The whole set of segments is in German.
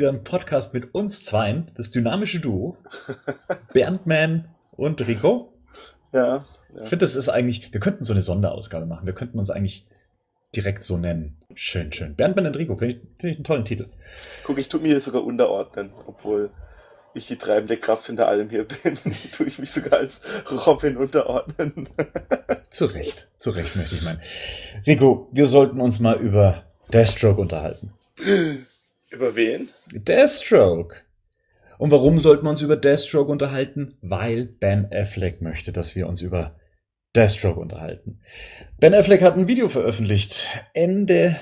wieder ein Podcast mit uns zweien, das dynamische Duo, Berndman und Rico. Ja. ja. Ich finde, das ist eigentlich, wir könnten so eine Sonderausgabe machen. Wir könnten uns eigentlich direkt so nennen. Schön, schön. Berndman und Rico, finde ich, find ich einen tollen Titel. Guck, ich tue mir hier sogar unterordnen, obwohl ich die treibende Kraft hinter allem hier bin, tue ich mich sogar als Robin unterordnen. zu Recht, zu Recht möchte ich meinen. Rico, wir sollten uns mal über Deathstroke unterhalten. Über wen? Deathstroke. Und warum sollten wir uns über Deathstroke unterhalten? Weil Ben Affleck möchte, dass wir uns über Deathstroke unterhalten. Ben Affleck hat ein Video veröffentlicht Ende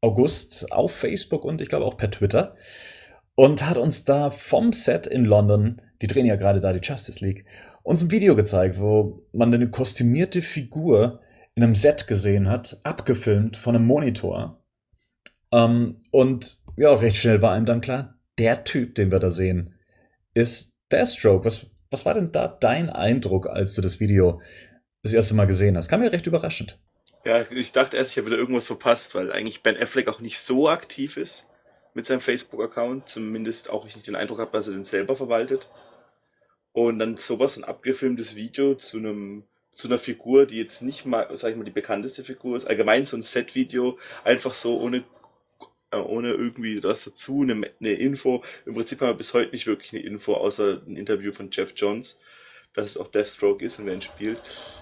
August auf Facebook und ich glaube auch per Twitter und hat uns da vom Set in London, die drehen ja gerade da die Justice League, uns ein Video gezeigt, wo man eine kostümierte Figur in einem Set gesehen hat, abgefilmt von einem Monitor. Ähm, und ja, recht schnell war einem dann klar, der Typ, den wir da sehen, ist Deathstroke. Was, was war denn da dein Eindruck, als du das Video das erste Mal gesehen hast? Kam mir recht überraschend. Ja, ich dachte erst, ich habe wieder irgendwas verpasst, weil eigentlich Ben Affleck auch nicht so aktiv ist mit seinem Facebook-Account. Zumindest auch ich nicht den Eindruck habe, dass er den selber verwaltet. Und dann sowas, ein abgefilmtes Video zu einem zu einer Figur, die jetzt nicht mal, sag ich mal, die bekannteste Figur ist. Allgemein so ein Set-Video, einfach so ohne ohne irgendwie was dazu, eine, eine Info. Im Prinzip haben wir bis heute nicht wirklich eine Info, außer ein Interview von Jeff Johns, dass es auch Deathstroke ist und wer ihn spielt.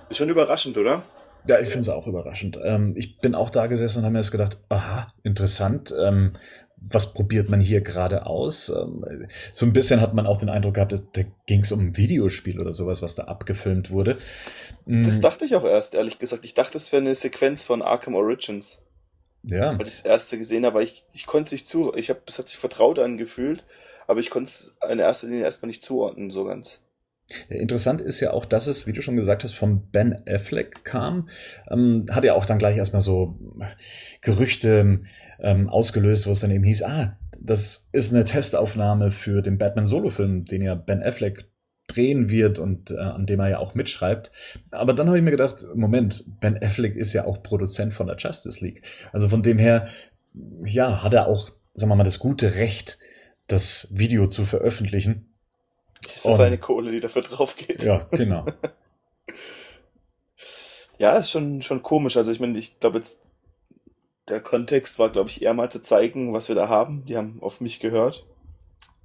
Ist schon überraschend, oder? Ja, ich finde es auch überraschend. Ähm, ich bin auch da gesessen und habe mir das gedacht, aha, interessant. Ähm, was probiert man hier gerade aus? Ähm, so ein bisschen hat man auch den Eindruck gehabt, da ging es um ein Videospiel oder sowas, was da abgefilmt wurde. Das hm. dachte ich auch erst, ehrlich gesagt. Ich dachte, es wäre eine Sequenz von Arkham Origins. Ja. Weil ich das erste gesehen habe, weil ich, ich konnte es nicht zu, ich habe, es hat sich vertraut angefühlt, aber ich konnte es in erster Linie erstmal nicht zuordnen, so ganz. Interessant ist ja auch, dass es, wie du schon gesagt hast, von Ben Affleck kam. Ähm, hat ja auch dann gleich erstmal so Gerüchte ähm, ausgelöst, wo es dann eben hieß, ah, das ist eine Testaufnahme für den Batman-Solo-Film, den ja Ben Affleck drehen wird und äh, an dem er ja auch mitschreibt. Aber dann habe ich mir gedacht, Moment, Ben Affleck ist ja auch Produzent von der Justice League. Also von dem her, ja, hat er auch, sagen wir mal, das gute Recht, das Video zu veröffentlichen. Ist das seine Kohle, die dafür drauf geht? Ja, genau. ja, ist schon, schon komisch. Also ich meine, ich glaube jetzt, der Kontext war, glaube ich, eher mal zu zeigen, was wir da haben. Die haben auf mich gehört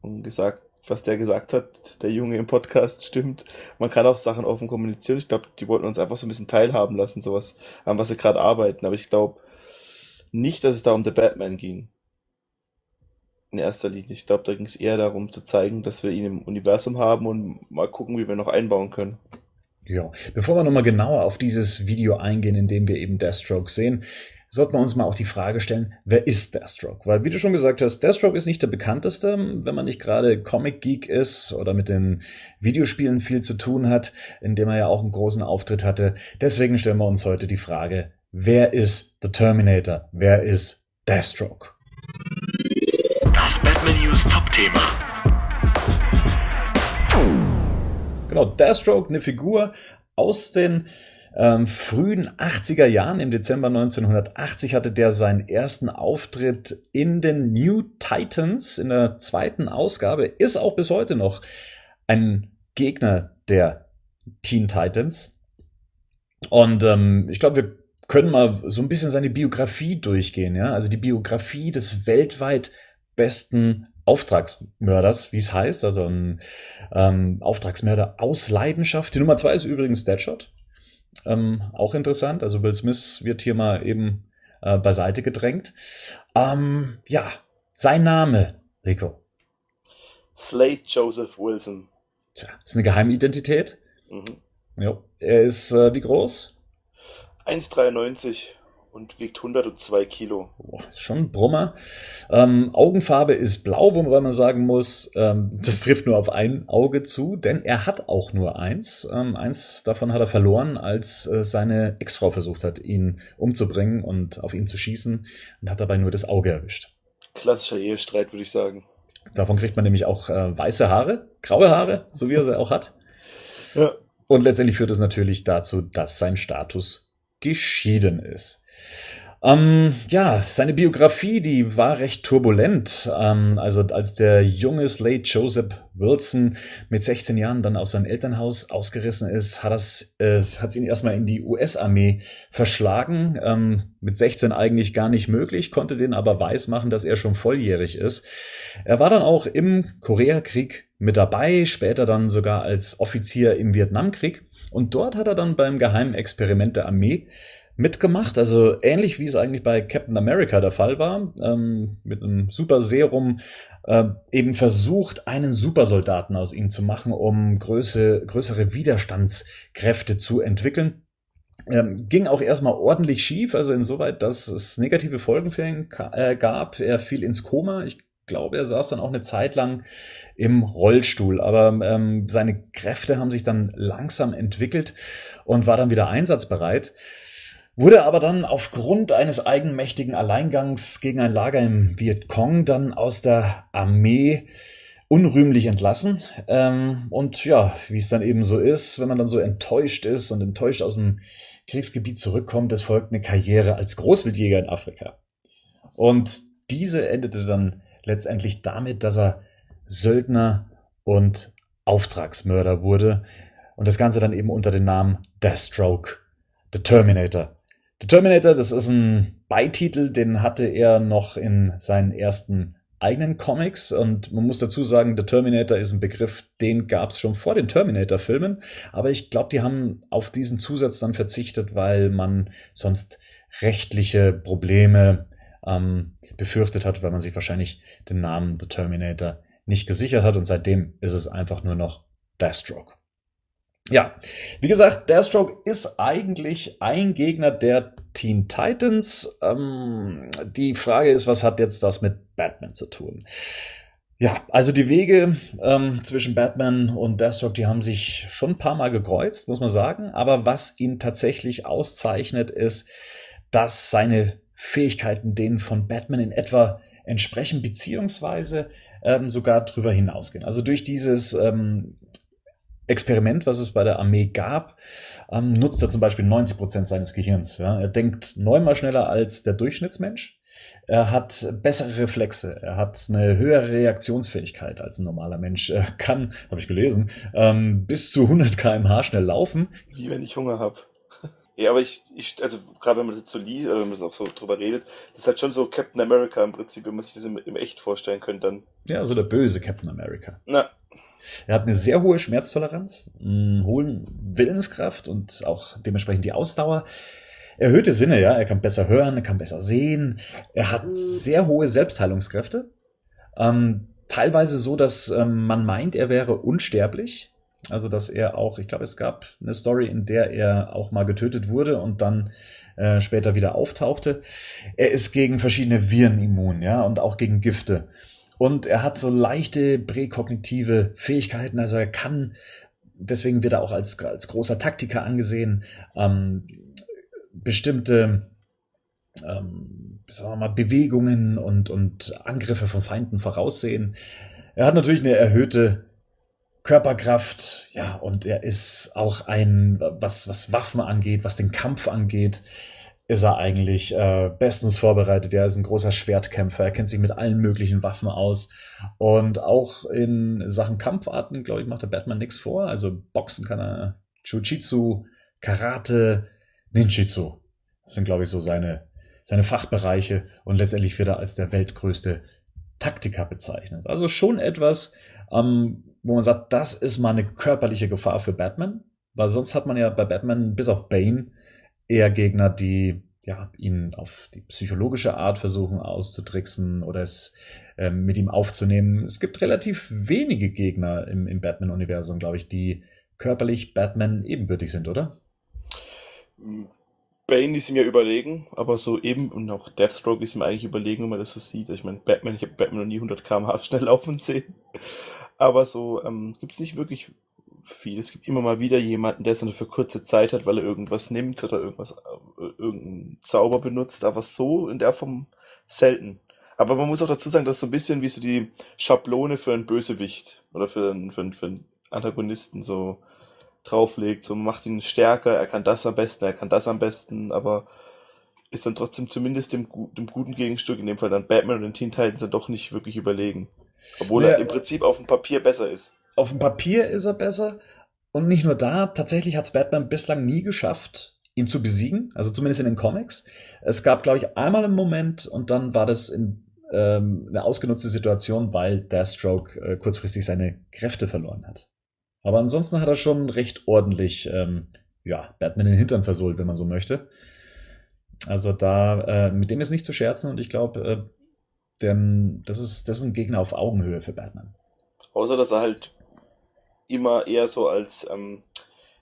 und gesagt, was der gesagt hat, der Junge im Podcast, stimmt. Man kann auch Sachen offen kommunizieren. Ich glaube, die wollten uns einfach so ein bisschen teilhaben lassen, sowas, an was sie gerade arbeiten. Aber ich glaube nicht, dass es da um The Batman ging in erster Linie. Ich glaube, da ging es eher darum zu zeigen, dass wir ihn im Universum haben und mal gucken, wie wir noch einbauen können. Ja, bevor wir nochmal genauer auf dieses Video eingehen, in dem wir eben Deathstroke sehen, sollten wir uns mal auch die Frage stellen, wer ist Deathstroke? Weil, wie du schon gesagt hast, Deathstroke ist nicht der bekannteste, wenn man nicht gerade Comic-Geek ist oder mit den Videospielen viel zu tun hat, in dem er ja auch einen großen Auftritt hatte. Deswegen stellen wir uns heute die Frage, wer ist The Terminator? Wer ist Deathstroke? Batman News Top-Thema. Genau, Deathstroke, eine Figur aus den ähm, frühen 80er Jahren. Im Dezember 1980 hatte der seinen ersten Auftritt in den New Titans in der zweiten Ausgabe. Ist auch bis heute noch ein Gegner der Teen Titans. Und ähm, ich glaube, wir können mal so ein bisschen seine Biografie durchgehen. Ja? Also die Biografie des weltweit besten Auftragsmörders, wie es heißt, also ein ähm, Auftragsmörder aus Leidenschaft. Die Nummer zwei ist übrigens Deadshot. Ähm, auch interessant. Also Will Smith wird hier mal eben äh, beiseite gedrängt. Ähm, ja, sein Name, Rico. Slade Joseph Wilson. Tja, ist eine Geheimidentität. Mhm. Ja, er ist äh, wie groß? 1,93 und wiegt 102 Kilo. Boah, schon ein Brummer. Ähm, Augenfarbe ist blau, wobei man sagen muss, ähm, das trifft nur auf ein Auge zu, denn er hat auch nur eins. Ähm, eins davon hat er verloren, als äh, seine Ex-Frau versucht hat, ihn umzubringen und auf ihn zu schießen und hat dabei nur das Auge erwischt. Klassischer Ehestreit, würde ich sagen. Davon kriegt man nämlich auch äh, weiße Haare, graue Haare, so wie er sie auch hat. Ja. Und letztendlich führt es natürlich dazu, dass sein Status geschieden ist. Ähm, ja, seine Biografie, die war recht turbulent. Ähm, also als der junge Slade Joseph Wilson mit 16 Jahren dann aus seinem Elternhaus ausgerissen ist, hat es, äh, hat ihn erstmal in die US-Armee verschlagen. Ähm, mit 16 eigentlich gar nicht möglich, konnte den aber weismachen, dass er schon volljährig ist. Er war dann auch im Koreakrieg mit dabei, später dann sogar als Offizier im Vietnamkrieg. Und dort hat er dann beim geheimen Experiment der Armee mitgemacht. Also ähnlich wie es eigentlich bei Captain America der Fall war, ähm, mit einem Super Serum äh, eben versucht, einen Supersoldaten aus ihm zu machen, um größere, größere Widerstandskräfte zu entwickeln. Ähm, ging auch erstmal ordentlich schief, also insoweit, dass es negative Folgen für ihn äh, gab. Er fiel ins Koma. Ich glaube, er saß dann auch eine Zeit lang im Rollstuhl. Aber ähm, seine Kräfte haben sich dann langsam entwickelt und war dann wieder einsatzbereit wurde aber dann aufgrund eines eigenmächtigen Alleingangs gegen ein Lager im Vietcong dann aus der Armee unrühmlich entlassen. Ähm, und ja, wie es dann eben so ist, wenn man dann so enttäuscht ist und enttäuscht aus dem Kriegsgebiet zurückkommt, es folgt eine Karriere als Großwildjäger in Afrika. Und diese endete dann letztendlich damit, dass er Söldner und Auftragsmörder wurde und das Ganze dann eben unter dem Namen Deathstroke, The Terminator The Terminator, das ist ein Beititel, den hatte er noch in seinen ersten eigenen Comics. Und man muss dazu sagen, The Terminator ist ein Begriff, den gab es schon vor den Terminator-Filmen, aber ich glaube, die haben auf diesen Zusatz dann verzichtet, weil man sonst rechtliche Probleme ähm, befürchtet hat, weil man sich wahrscheinlich den Namen The Terminator nicht gesichert hat. Und seitdem ist es einfach nur noch Deathstroke. Ja, wie gesagt, Deathstroke ist eigentlich ein Gegner der Teen Titans. Ähm, die Frage ist, was hat jetzt das mit Batman zu tun? Ja, also die Wege ähm, zwischen Batman und Deathstroke, die haben sich schon ein paar Mal gekreuzt, muss man sagen. Aber was ihn tatsächlich auszeichnet, ist, dass seine Fähigkeiten denen von Batman in etwa entsprechen, beziehungsweise ähm, sogar drüber hinausgehen. Also durch dieses ähm, Experiment, was es bei der Armee gab, ähm, nutzt er zum Beispiel 90 Prozent seines Gehirns. Ja. Er denkt neunmal schneller als der Durchschnittsmensch. Er hat bessere Reflexe. Er hat eine höhere Reaktionsfähigkeit als ein normaler Mensch. Er kann, habe ich gelesen, ähm, bis zu 100 km/h schnell laufen. Wie wenn ich Hunger habe. Ja, aber ich, ich also gerade wenn man das jetzt so liest, oder wenn man das auch so drüber redet, das ist halt schon so Captain America im Prinzip, wenn man sich das im, im Echt vorstellen könnte dann. Ja, so der böse Captain America. Na, er hat eine sehr hohe Schmerztoleranz, einen hohen Willenskraft und auch dementsprechend die Ausdauer. Erhöhte Sinne, ja. Er kann besser hören, er kann besser sehen. Er hat sehr hohe Selbstheilungskräfte. Ähm, teilweise so, dass ähm, man meint, er wäre unsterblich. Also, dass er auch, ich glaube, es gab eine Story, in der er auch mal getötet wurde und dann äh, später wieder auftauchte. Er ist gegen verschiedene Viren immun, ja, und auch gegen Gifte. Und er hat so leichte präkognitive Fähigkeiten, also er kann, deswegen wird er auch als, als großer Taktiker angesehen, ähm, bestimmte ähm, sagen wir mal, Bewegungen und, und Angriffe von Feinden voraussehen. Er hat natürlich eine erhöhte Körperkraft, ja, und er ist auch ein, was, was Waffen angeht, was den Kampf angeht, ist er eigentlich äh, bestens vorbereitet. Er ist ein großer Schwertkämpfer. Er kennt sich mit allen möglichen Waffen aus. Und auch in Sachen Kampfarten, glaube ich, macht der Batman nichts vor. Also Boxen kann er, Jiu-Jitsu, Karate, Ninjitsu. Das sind, glaube ich, so seine, seine Fachbereiche. Und letztendlich wird er als der weltgrößte Taktiker bezeichnet. Also schon etwas, ähm, wo man sagt, das ist mal eine körperliche Gefahr für Batman. Weil sonst hat man ja bei Batman bis auf Bane eher Gegner, die ja, ihn auf die psychologische Art versuchen auszutricksen oder es ähm, mit ihm aufzunehmen. Es gibt relativ wenige Gegner im, im Batman-Universum, glaube ich, die körperlich Batman ebenbürtig sind, oder? Bane ist ihm ja überlegen, aber so eben, und auch Deathstroke ist ihm eigentlich überlegen, wenn man das so sieht. Ich meine, Batman, ich habe Batman noch nie 100 km/h schnell laufen sehen. Aber so ähm, gibt es nicht wirklich viel. Es gibt immer mal wieder jemanden, der es nur für kurze Zeit hat, weil er irgendwas nimmt oder irgendwas, äh, irgendeinen Zauber benutzt, aber so in der Form selten. Aber man muss auch dazu sagen, dass so ein bisschen wie so die Schablone für einen Bösewicht oder für einen, für einen, für einen Antagonisten so drauflegt. So macht ihn stärker, er kann das am besten, er kann das am besten, aber ist dann trotzdem zumindest dem, dem guten Gegenstück, in dem Fall dann Batman und den Teen Titans, dann doch nicht wirklich überlegen. Obwohl ja, er im Prinzip auf dem Papier besser ist. Auf dem Papier ist er besser. Und nicht nur da, tatsächlich hat es Batman bislang nie geschafft, ihn zu besiegen, also zumindest in den Comics. Es gab, glaube ich, einmal einen Moment und dann war das in ähm, eine ausgenutzte Situation, weil Deathstroke äh, kurzfristig seine Kräfte verloren hat. Aber ansonsten hat er schon recht ordentlich ähm, ja, Batman den Hintern versohlt, wenn man so möchte. Also da, äh, mit dem ist nicht zu scherzen und ich glaube, äh, das ist, das ist ein Gegner auf Augenhöhe für Batman. Außer, dass er halt immer eher so als, ähm,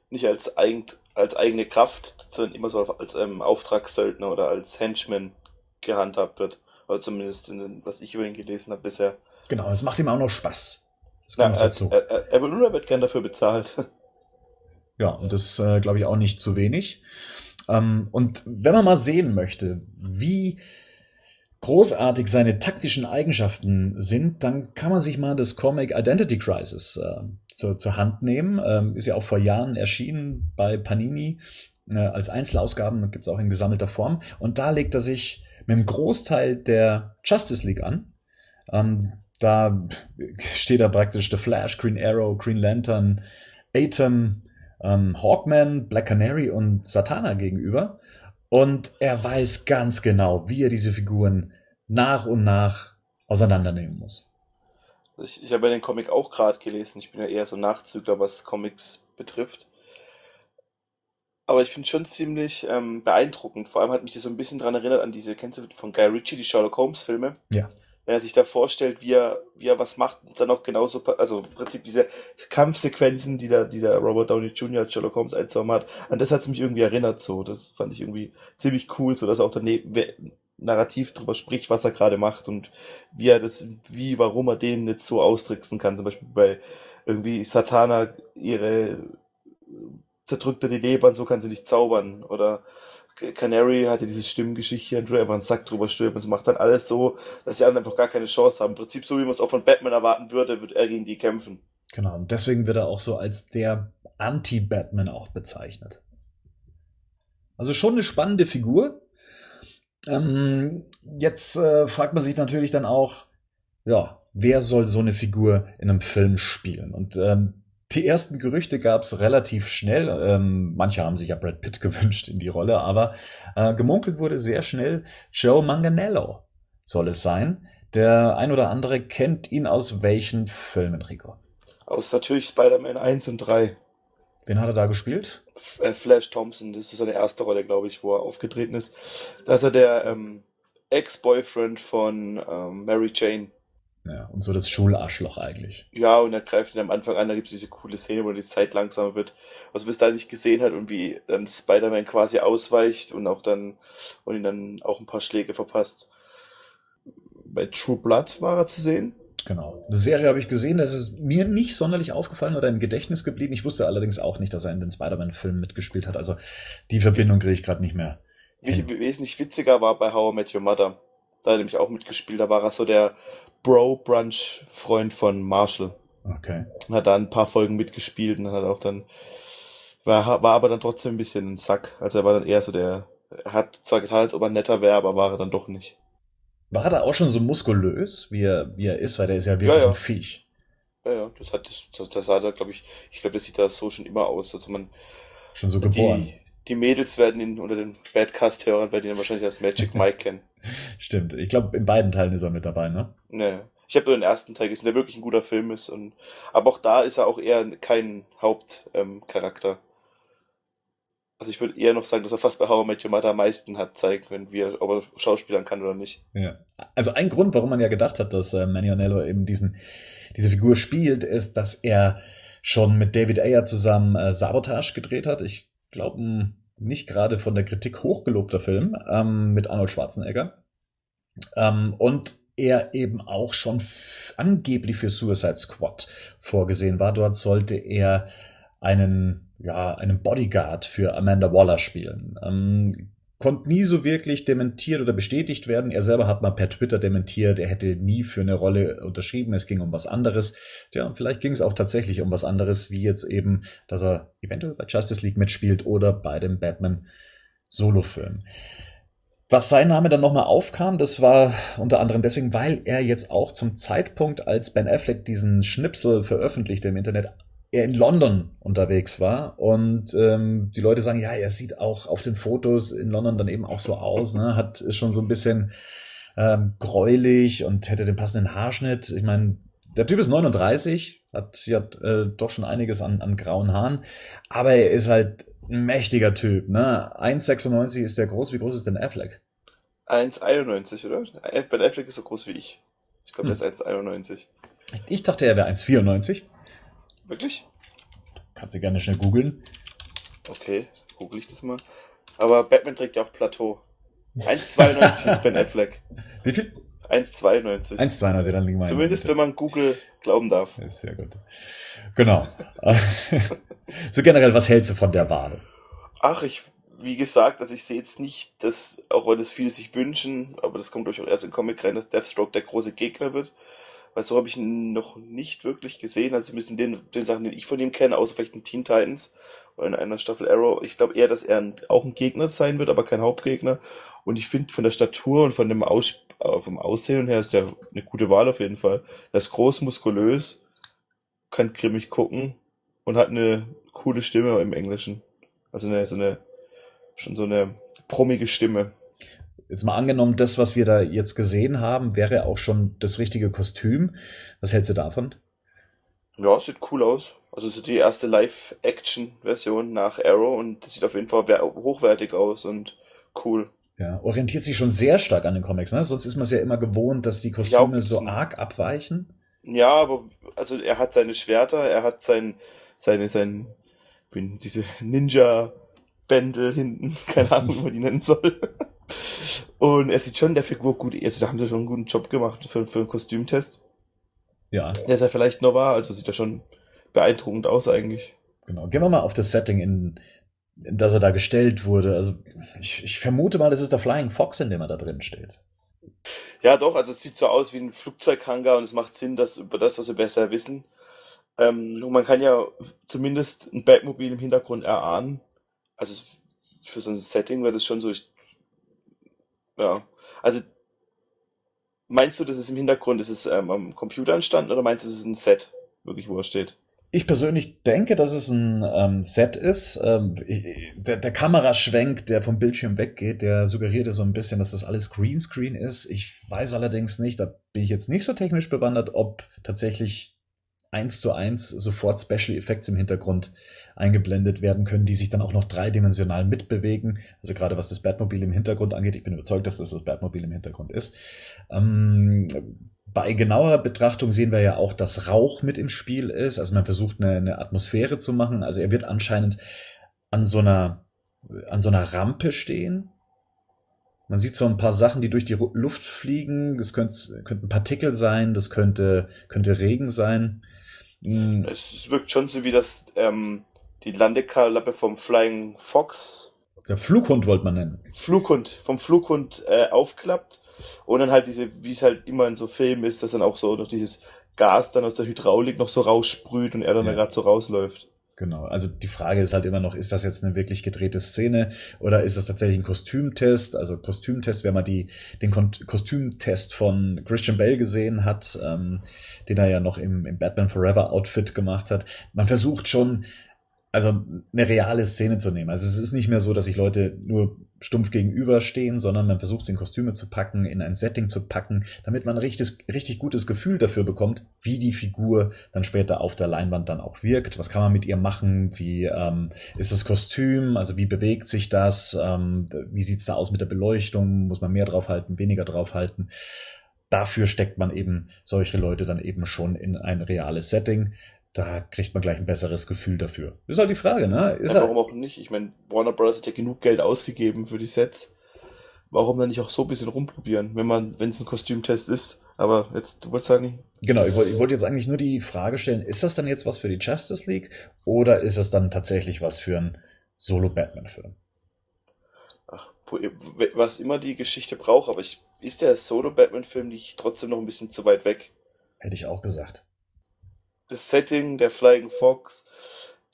nicht als, eigen, als eigene Kraft, sondern immer so als ähm, Auftragssöldner oder als Henchman gehandhabt wird. Oder zumindest, in, was ich über ihn gelesen habe bisher. Genau, es macht ihm auch noch Spaß. Na, dazu. Er, er, er, er wird gern dafür bezahlt. Ja, und das äh, glaube ich auch nicht zu wenig. Ähm, und wenn man mal sehen möchte, wie großartig seine taktischen Eigenschaften sind, dann kann man sich mal das Comic Identity Crisis äh, zur, zur Hand nehmen. Ähm, ist ja auch vor Jahren erschienen bei Panini äh, als Einzelausgaben, gibt es auch in gesammelter Form. Und da legt er sich mit einem Großteil der Justice League an. Ähm, da steht er praktisch The Flash, Green Arrow, Green Lantern, Atom, ähm, Hawkman, Black Canary und Satana gegenüber. Und er weiß ganz genau, wie er diese Figuren nach und nach auseinandernehmen muss. Ich, ich habe ja den Comic auch gerade gelesen. Ich bin ja eher so Nachzügler, was Comics betrifft. Aber ich finde es schon ziemlich ähm, beeindruckend. Vor allem hat mich das so ein bisschen daran erinnert an diese, kennst du von Guy Ritchie, die Sherlock Holmes Filme? Ja wenn er sich da vorstellt, wie er, wie er was macht, und dann auch genauso, also im Prinzip diese Kampfsequenzen, die da, die der Robert Downey Jr. als Sherlock Holmes einzuhauen hat, an das hat es mich irgendwie erinnert, so. Das fand ich irgendwie ziemlich cool, so dass er auch daneben narrativ drüber spricht, was er gerade macht und wie er das, wie, warum er den jetzt so austricksen kann. Zum Beispiel bei irgendwie Satana ihre zerdrückte die Leber und so kann sie nicht zaubern oder Canary hatte diese Stimmgeschichte, Andrew einfach einen Sack drüber stülpt und sie macht dann alles so, dass sie einfach gar keine Chance haben. Im Prinzip so, wie man es auch von Batman erwarten würde, wird er gegen die kämpfen. Genau, und deswegen wird er auch so als der Anti-Batman auch bezeichnet. Also schon eine spannende Figur. Ähm, jetzt äh, fragt man sich natürlich dann auch, ja, wer soll so eine Figur in einem Film spielen? Und ähm, die ersten Gerüchte gab es relativ schnell. Ähm, manche haben sich ja Brad Pitt gewünscht in die Rolle, aber äh, gemunkelt wurde sehr schnell, Joe Manganello soll es sein. Der ein oder andere kennt ihn aus welchen Filmen, Rico? Aus natürlich Spider-Man 1 und 3. Wen hat er da gespielt? Äh, Flash Thompson, das ist seine erste Rolle, glaube ich, wo er aufgetreten ist. Da ist er der ähm, Ex-Boyfriend von ähm, Mary Jane. Ja, und so das Schularschloch eigentlich. Ja, und er greift ihn am Anfang an, da gibt es diese coole Szene, wo die Zeit langsamer wird, was man bis dahin nicht gesehen hat und wie dann Spider-Man quasi ausweicht und auch dann und ihn dann auch ein paar Schläge verpasst. Bei True Blood war er zu sehen. Genau. Eine Serie habe ich gesehen, das ist mir nicht sonderlich aufgefallen oder im Gedächtnis geblieben. Ich wusste allerdings auch nicht, dass er in den Spider-Man-Filmen mitgespielt hat. Also die Verbindung kriege ich gerade nicht mehr. Wie, wesentlich witziger war bei How I Met Your Mother. Da hat er nämlich auch mitgespielt. Da war er so der Bro-Brunch-Freund von Marshall. Okay. Und hat da ein paar Folgen mitgespielt und hat auch dann, war, war aber dann trotzdem ein bisschen ein Sack. Also er war dann eher so der, er hat zwar getan, als ob er netter wäre, aber war er dann doch nicht. War er da auch schon so muskulös, wie er, wie er ist, weil der ist ja wirklich ja, ja. ein Viech. Ja, ja, das hat, das, das, das sah da, glaube ich, ich glaube, das sieht da so schon immer aus, also man. Schon so geboren. Die, die Mädels werden ihn unter den Badcast-Hörern, werden ihn wahrscheinlich als Magic Mike kennen. Stimmt. Ich glaube, in beiden Teilen ist er mit dabei, ne? Nee. Ich habe nur den ersten Teil gesehen, der wirklich ein guter Film ist. Und, aber auch da ist er auch eher kein Hauptcharakter. Ähm, also ich würde eher noch sagen, dass er fast bei How I Met Your Mother am meisten hat zeigen können, wie er, ob er Schauspielern kann oder nicht. Ja. Also ein Grund, warum man ja gedacht hat, dass äh, Manionello eben diesen, diese Figur spielt, ist, dass er schon mit David Ayer zusammen äh, Sabotage gedreht hat. Ich glaube, nicht gerade von der Kritik hochgelobter Film ähm, mit Arnold Schwarzenegger. Ähm, und er eben auch schon angeblich für Suicide Squad vorgesehen war. Dort sollte er einen, ja, einen Bodyguard für Amanda Waller spielen. Ähm, konnte nie so wirklich dementiert oder bestätigt werden. Er selber hat mal per Twitter dementiert, er hätte nie für eine Rolle unterschrieben, es ging um was anderes. Ja, und vielleicht ging es auch tatsächlich um was anderes, wie jetzt eben, dass er eventuell bei Justice League mitspielt oder bei dem Batman Solo-Film. was sein Name dann nochmal aufkam, das war unter anderem deswegen, weil er jetzt auch zum Zeitpunkt, als Ben Affleck diesen Schnipsel veröffentlichte im Internet, er in London unterwegs war und ähm, die Leute sagen, ja, er sieht auch auf den Fotos in London dann eben auch so aus, ne? hat ist schon so ein bisschen ähm, gräulich und hätte den passenden Haarschnitt. Ich meine, der Typ ist 39, hat ja äh, doch schon einiges an, an grauen Haaren, aber er ist halt ein mächtiger Typ. Ne? 1,96 ist der groß. Wie groß ist denn Affleck? 1,91, oder? Ben Affleck ist so groß wie ich. Ich glaube, hm. der ist 1,91. Ich dachte, er wäre 1,94. Wirklich? Kannst du gerne schnell googeln. Okay, google ich das mal. Aber Batman trägt ja auch Plateau. 1,92 ist Ben Affleck. Wie viel? 1,92. 1,92, dann liegen wir Zumindest, wenn man Google glauben darf. Ist sehr gut. Genau. so generell, was hältst du von der Wade? Ach, ich, wie gesagt, also ich sehe jetzt nicht, dass, auch wenn das viele sich wünschen, aber das kommt durch auch erst in Comic rein, dass Deathstroke der große Gegner wird weil so habe ich ihn noch nicht wirklich gesehen. Also ein bisschen den, den Sachen, den ich von ihm kenne, außer vielleicht in Teen Titans oder in einer Staffel Arrow. Ich glaube eher, dass er ein, auch ein Gegner sein wird, aber kein Hauptgegner. Und ich finde von der Statur und von dem Aus, äh, vom Aussehen her ist der eine gute Wahl auf jeden Fall. Er ist groß, muskulös, kann grimmig gucken und hat eine coole Stimme im Englischen. Also eine, so eine, schon so eine brummige Stimme jetzt mal angenommen, das, was wir da jetzt gesehen haben, wäre auch schon das richtige Kostüm. Was hältst du davon? Ja, sieht cool aus. Also so die erste Live-Action-Version nach Arrow und sieht auf jeden Fall hochwertig aus und cool. Ja, orientiert sich schon sehr stark an den Comics, ne? Sonst ist man es ja immer gewohnt, dass die Kostüme ja, so arg abweichen. Ja, aber also er hat seine Schwerter, er hat sein, seine, sein, wie diese Ninja-Bändel hinten, keine Ahnung, wie man die nennen soll. Und er sieht schon der Figur gut, also da haben sie schon einen guten Job gemacht für, für einen Kostümtest. Ja. Der ist ja vielleicht noch war, also sieht er schon beeindruckend aus eigentlich. Genau. Gehen wir mal auf das Setting, in, in das er da gestellt wurde. Also ich, ich vermute mal, das ist der Flying Fox, in dem er da drin steht. Ja, doch, also es sieht so aus wie ein Flugzeughangar und es macht Sinn, dass über das, was wir besser wissen. Ähm, man kann ja zumindest ein Batmobil im Hintergrund erahnen. Also für so ein Setting wäre das schon so, ich ja. Also, meinst du, das ist im Hintergrund, ist es ähm, am Computer entstanden oder meinst du, es ist ein Set, wirklich, wo er steht? Ich persönlich denke, dass es ein ähm, Set ist. Ähm, der, der Kameraschwenk, der vom Bildschirm weggeht, der suggeriert so ein bisschen, dass das alles Greenscreen ist. Ich weiß allerdings nicht, da bin ich jetzt nicht so technisch bewandert, ob tatsächlich eins zu eins sofort Special Effects im Hintergrund eingeblendet werden können, die sich dann auch noch dreidimensional mitbewegen. Also gerade was das Batmobil im Hintergrund angeht, ich bin überzeugt, dass das das Batmobil im Hintergrund ist. Ähm, bei genauer Betrachtung sehen wir ja auch, dass Rauch mit im Spiel ist. Also man versucht eine, eine Atmosphäre zu machen. Also er wird anscheinend an so einer, an so einer Rampe stehen. Man sieht so ein paar Sachen, die durch die Luft fliegen. Das könnte, könnten Partikel sein, das könnte, könnte Regen sein. Es wirkt schon so wie das ähm, die Landekallappe vom Flying Fox. Der Flughund wollte man nennen. Flughund, vom Flughund äh, aufklappt und dann halt diese, wie es halt immer in so Filmen ist, dass dann auch so noch dieses Gas dann aus der Hydraulik noch so raussprüht und er dann ja. da gerade so rausläuft. Genau, also die Frage ist halt immer noch, ist das jetzt eine wirklich gedrehte Szene oder ist das tatsächlich ein Kostümtest? Also Kostümtest, wenn man die, den Kostümtest von Christian Bell gesehen hat, ähm, den er ja noch im, im Batman Forever Outfit gemacht hat. Man versucht schon also eine reale Szene zu nehmen. Also es ist nicht mehr so, dass sich Leute nur stumpf gegenüberstehen, sondern man versucht, sie in Kostüme zu packen, in ein Setting zu packen, damit man ein richtig, richtig gutes Gefühl dafür bekommt, wie die Figur dann später auf der Leinwand dann auch wirkt. Was kann man mit ihr machen? Wie ähm, ist das Kostüm? Also wie bewegt sich das? Ähm, wie sieht's da aus mit der Beleuchtung? Muss man mehr draufhalten, weniger draufhalten? Dafür steckt man eben solche Leute dann eben schon in ein reales Setting da kriegt man gleich ein besseres Gefühl dafür. Ist halt die Frage, ne? Ist ja, warum auch nicht? Ich meine, Warner Bros. hat ja genug Geld ausgegeben für die Sets. Warum dann nicht auch so ein bisschen rumprobieren, wenn man, wenn es ein Kostümtest ist? Aber jetzt, du wolltest sagen. Genau, ich wollte wollt jetzt eigentlich nur die Frage stellen, ist das dann jetzt was für die Justice League oder ist das dann tatsächlich was für einen Solo-Batman-Film? Ach, was immer die Geschichte braucht, aber ich, ist der Solo-Batman-Film nicht trotzdem noch ein bisschen zu weit weg? Hätte ich auch gesagt das Setting, der Flying Fox,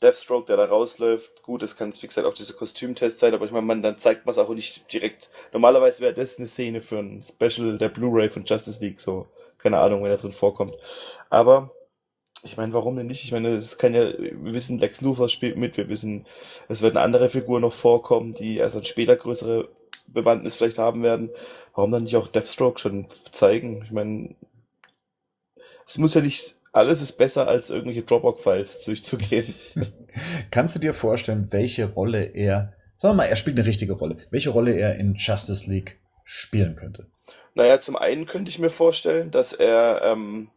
Deathstroke, der da rausläuft. Gut, das kann, wie gesagt, auch dieser Kostümtest sein, aber ich meine, man, dann zeigt man es auch nicht direkt. Normalerweise wäre das eine Szene für ein Special der Blu-ray von Justice League, so. Keine Ahnung, wenn er drin vorkommt. Aber, ich meine, warum denn nicht? Ich meine, es kann ja, wir wissen, Lex Luthor spielt mit, wir wissen, es werden andere Figuren noch vorkommen, die erst dann später größere Bewandtnis vielleicht haben werden. Warum dann nicht auch Deathstroke schon zeigen? Ich meine, es muss ja nicht alles ist besser, als irgendwelche Dropbox-Files durchzugehen. Kannst du dir vorstellen, welche Rolle er, sagen wir mal, er spielt eine richtige Rolle, welche Rolle er in Justice League spielen könnte? Naja, zum einen könnte ich mir vorstellen, dass er ähm,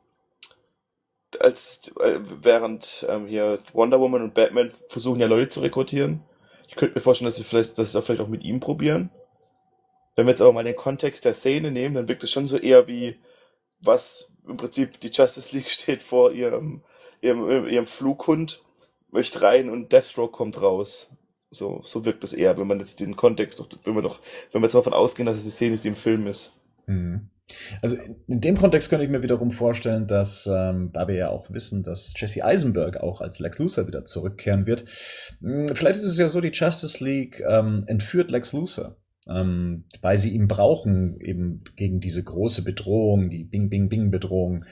als äh, während ähm, hier Wonder Woman und Batman versuchen ja Leute zu rekrutieren. Ich könnte mir vorstellen, dass sie vielleicht, dass sie vielleicht auch mit ihm probieren. Wenn wir jetzt aber mal den Kontext der Szene nehmen, dann wirkt es schon so eher wie was im Prinzip die Justice League steht vor ihrem, ihrem, ihrem Flughund, möchte rein und Deathstroke kommt raus. So, so wirkt das eher, wenn man jetzt diesen Kontext, wenn wir doch, wenn wir jetzt davon ausgehen, dass es die Szene ist, die im Film ist. Mhm. Also in dem Kontext könnte ich mir wiederum vorstellen, dass, ähm, da wir ja auch wissen, dass Jesse Eisenberg auch als Lex Luthor wieder zurückkehren wird, hm, vielleicht ist es ja so, die Justice League ähm, entführt Lex Luthor ähm, weil sie ihn brauchen, eben gegen diese große Bedrohung, die Bing-Bing-Bing-Bedrohung.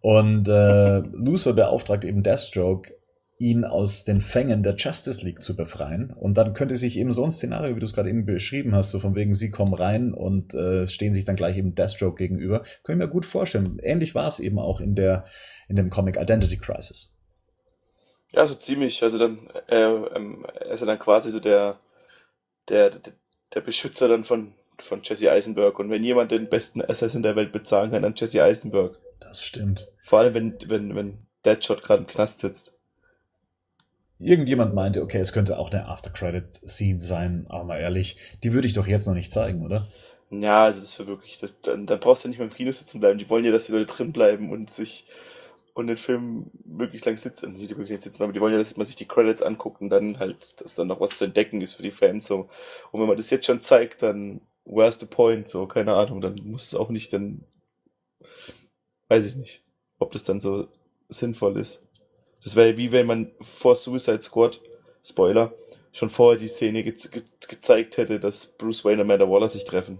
Und äh, Luthor beauftragt eben Deathstroke, ihn aus den Fängen der Justice League zu befreien. Und dann könnte sich eben so ein Szenario, wie du es gerade eben beschrieben hast, so von wegen, sie kommen rein und äh, stehen sich dann gleich eben Deathstroke gegenüber. Können wir mir gut vorstellen. Ähnlich war es eben auch in der in dem Comic Identity Crisis. Ja, so ziemlich. Also dann, äh, ähm, er ist ja dann quasi so der, der, der, der Beschützer dann von, von Jesse Eisenberg. Und wenn jemand den besten Assassin der Welt bezahlen kann, dann Jesse Eisenberg. Das stimmt. Vor allem, wenn, wenn, wenn Deadshot gerade im Knast sitzt. Irgendjemand meinte, okay, es könnte auch eine After-Credit-Scene sein, aber mal ehrlich, die würde ich doch jetzt noch nicht zeigen, oder? Ja, also das ist für wirklich, das, dann, dann brauchst du nicht mehr im Kino sitzen bleiben. Die wollen ja, dass die Leute drin bleiben und sich und den Film möglichst lang sitzen, nicht möglichst lang sitzen, aber die wollen ja, dass man sich die Credits anguckt und dann halt, dass dann noch was zu entdecken ist für die Fans, so. Und wenn man das jetzt schon zeigt, dann, where's the point, so, keine Ahnung, dann muss es auch nicht, dann, weiß ich nicht, ob das dann so sinnvoll ist. Das wäre wie wenn man vor Suicide Squad, Spoiler, schon vorher die Szene ge ge gezeigt hätte, dass Bruce Wayne und Amanda Waller sich treffen.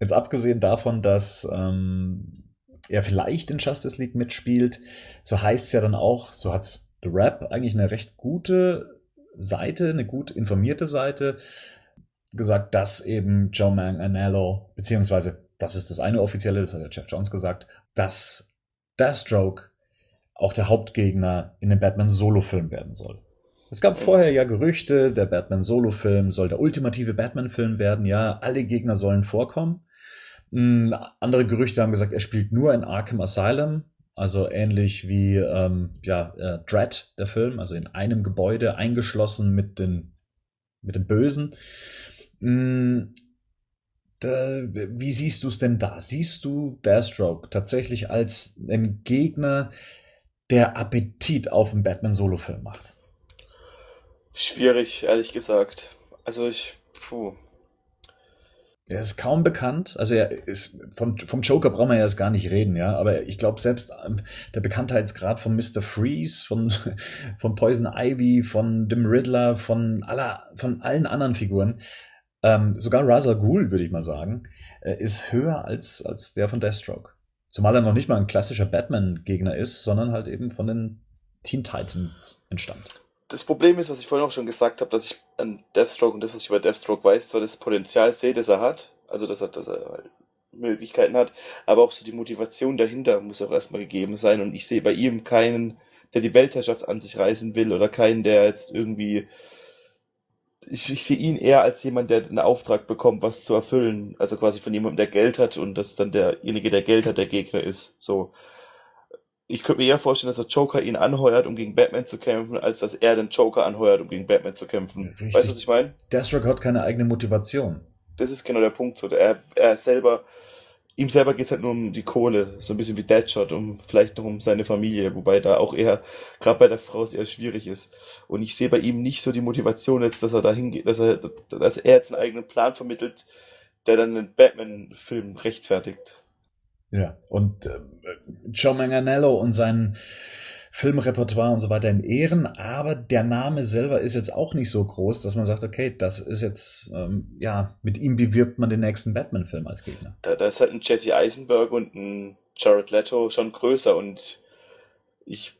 Jetzt abgesehen davon, dass ähm, er vielleicht in Justice League mitspielt. So heißt es ja dann auch, so hat's The Rap eigentlich eine recht gute Seite, eine gut informierte Seite gesagt, dass eben Joe Manganiello, beziehungsweise das ist das eine offizielle, das hat ja Jeff Jones gesagt, dass Deathstroke auch der Hauptgegner in dem Batman Solo-Film werden soll. Es gab vorher ja Gerüchte, der Batman Solo-Film soll der ultimative Batman-Film werden. Ja, alle Gegner sollen vorkommen. Hm, andere Gerüchte haben gesagt, er spielt nur in Arkham Asylum, also ähnlich wie ähm, ja, äh, Dread, der Film, also in einem Gebäude eingeschlossen mit den, mit dem Bösen. Mhm. Da, wie siehst du es denn da? Siehst du Deathstroke tatsächlich als einen Gegner, der Appetit auf einen Batman-Solo-Film macht? Schwierig, ehrlich gesagt. Also ich, puh, er ist kaum bekannt. Also er ist vom, vom Joker brauchen wir ja gar nicht reden, ja. Aber ich glaube selbst ähm, der Bekanntheitsgrad von Mr. Freeze, von, von Poison Ivy, von dem Riddler, von aller, von allen anderen Figuren, ähm, sogar Raza Ghul, würde ich mal sagen, äh, ist höher als, als der von Deathstroke. Zumal er noch nicht mal ein klassischer Batman-Gegner ist, sondern halt eben von den Teen Titans entstammt das Problem ist, was ich vorhin auch schon gesagt habe, dass ich an Deathstroke und das, was ich über Deathstroke weiß, zwar das Potenzial sehe, das er hat, also dass er, dass er Möglichkeiten hat, aber auch so die Motivation dahinter muss auch erstmal gegeben sein und ich sehe bei ihm keinen, der die Weltherrschaft an sich reißen will oder keinen, der jetzt irgendwie ich, ich sehe ihn eher als jemand, der einen Auftrag bekommt, was zu erfüllen. Also quasi von jemandem, der Geld hat und dass dann derjenige, der Geld hat, der Gegner ist. So ich könnte mir eher vorstellen, dass der Joker ihn anheuert, um gegen Batman zu kämpfen, als dass er den Joker anheuert, um gegen Batman zu kämpfen. Richtig. Weißt du, was ich meine? Deathstroke hat keine eigene Motivation. Das ist genau der Punkt. So. Er, er selber, ihm selber geht's halt nur um die Kohle, so ein bisschen wie Deadshot, um vielleicht noch um seine Familie, wobei da auch eher, gerade bei der Frau es eher schwierig ist. Und ich sehe bei ihm nicht so die Motivation jetzt, dass er dahin geht, dass er, dass er jetzt einen eigenen Plan vermittelt, der dann einen Batman-Film rechtfertigt. Ja, und äh, Joe Manganello und sein Filmrepertoire und so weiter in Ehren, aber der Name selber ist jetzt auch nicht so groß, dass man sagt, okay, das ist jetzt, ähm, ja, mit ihm bewirbt man den nächsten Batman-Film als Gegner. Da, da ist halt ein Jesse Eisenberg und ein Jared Leto schon größer und ich,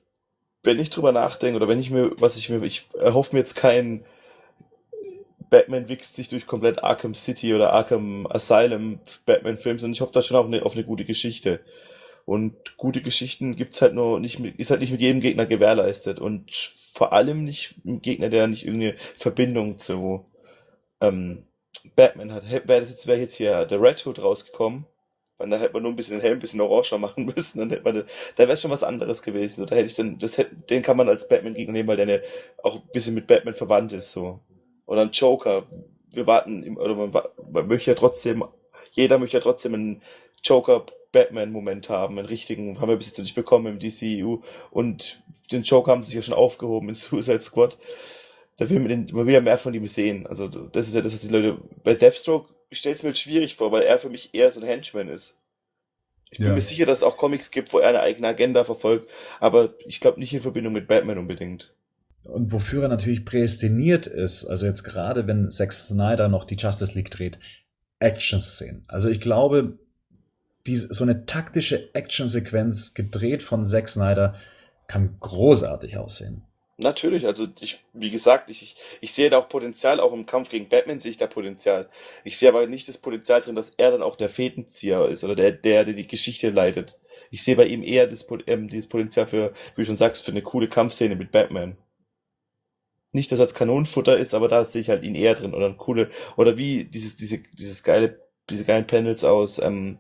wenn ich drüber nachdenke oder wenn ich mir, was ich mir, ich erhoffe mir jetzt keinen Batman wichst sich durch komplett Arkham City oder Arkham Asylum Batman-Films und ich hoffe da schon auf eine, auf eine gute Geschichte. Und gute Geschichten gibt's halt nur nicht mit, ist halt nicht mit jedem Gegner gewährleistet und vor allem nicht ein Gegner, der nicht irgendeine Verbindung zu ähm, Batman hat. Wäre das jetzt, wäre jetzt hier der Red Hood rausgekommen, weil da hätte man nur ein bisschen den Helm ein bisschen oranger machen müssen, dann hätte man, da wäre schon was anderes gewesen. Oder hätte ich dann, das hätte, den kann man als Batman-Gegner nehmen, weil der eine, auch ein bisschen mit Batman verwandt ist, so. Oder ein Joker. Wir warten, oder man, man möchte ja trotzdem, jeder möchte ja trotzdem einen Joker Batman-Moment haben, einen richtigen, haben wir bis jetzt noch nicht bekommen im DCU. Und den Joker haben sie sich ja schon aufgehoben in Suicide Squad. Da will man, den, man will ja mehr von ihm sehen. Also das ist ja das, was die Leute. Bei Deathstroke stellt es mir jetzt schwierig vor, weil er für mich eher so ein Henchman ist. Ich bin ja. mir sicher, dass es auch Comics gibt, wo er eine eigene Agenda verfolgt, aber ich glaube nicht in Verbindung mit Batman unbedingt. Und wofür er natürlich prädestiniert ist, also jetzt gerade wenn Zack Snyder noch die Justice League dreht, Action-Szenen. Also ich glaube, die, so eine taktische Actionsequenz gedreht von Zack Snyder kann großartig aussehen. Natürlich, also ich, wie gesagt, ich, ich sehe da auch Potenzial, auch im Kampf gegen Batman sehe ich da Potenzial. Ich sehe aber nicht das Potenzial drin, dass er dann auch der Fädenzieher ist oder der, der, der die Geschichte leitet. Ich sehe bei ihm eher das, ähm, dieses Potenzial für, wie du schon sagst, für eine coole Kampfszene mit Batman. Nicht, dass er als Kanonenfutter ist, aber da sehe ich halt ihn eher drin oder eine coole, oder wie dieses, diese, dieses geile diese geilen Panels aus ähm,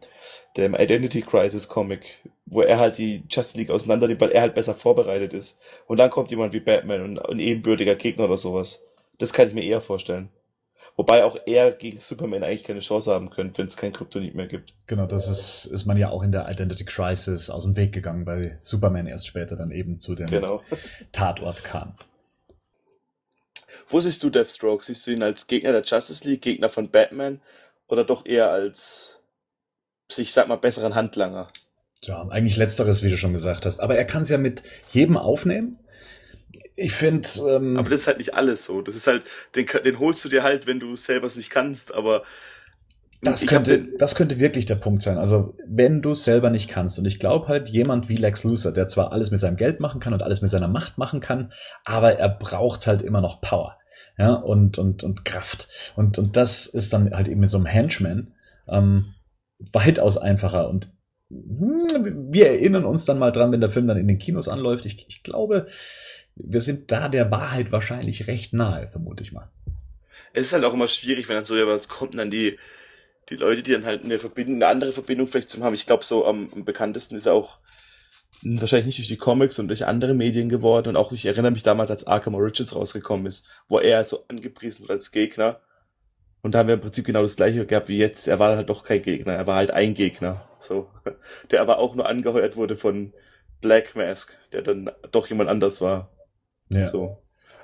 dem Identity Crisis Comic, wo er halt die Justice League auseinandernimmt, weil er halt besser vorbereitet ist. Und dann kommt jemand wie Batman und ein ebenbürtiger Gegner oder sowas. Das kann ich mir eher vorstellen. Wobei auch er gegen Superman eigentlich keine Chance haben könnte, wenn es kein Kryptonit mehr gibt. Genau, das ist, ist man ja auch in der Identity Crisis aus dem Weg gegangen, weil Superman erst später dann eben zu dem genau. Tatort kam. Wo siehst du Deathstroke? Siehst du ihn als Gegner der Justice League, Gegner von Batman oder doch eher als, ich sag mal, besseren Handlanger? Ja, eigentlich letzteres, wie du schon gesagt hast. Aber er kann es ja mit jedem aufnehmen. Ich finde. Ähm, aber das ist halt nicht alles so. Das ist halt, den, den holst du dir halt, wenn du selber es nicht kannst, aber. Das könnte, das könnte wirklich der Punkt sein. Also, wenn du selber nicht kannst. Und ich glaube halt, jemand wie Lex Luthor, der zwar alles mit seinem Geld machen kann und alles mit seiner Macht machen kann, aber er braucht halt immer noch Power ja, und, und, und Kraft. Und, und das ist dann halt eben mit so einem Henchman ähm, weitaus einfacher. Und hm, wir erinnern uns dann mal dran, wenn der Film dann in den Kinos anläuft. Ich, ich glaube, wir sind da der Wahrheit wahrscheinlich recht nahe, vermute ich mal. Es ist halt auch immer schwierig, wenn dann so etwas kommt, dann die, die Leute, die dann halt eine Verbindung, eine andere Verbindung vielleicht zum haben. Ich glaube, so am, am bekanntesten ist auch wahrscheinlich nicht durch die Comics und durch andere Medien geworden und auch ich erinnere mich damals, als Arkham Origins rausgekommen ist, wo er so angepriesen wird als Gegner. Und da haben wir im Prinzip genau das gleiche gehabt wie jetzt. Er war halt doch kein Gegner, er war halt ein Gegner. So. Der aber auch nur angeheuert wurde von Black Mask, der dann doch jemand anders war. Ja. So.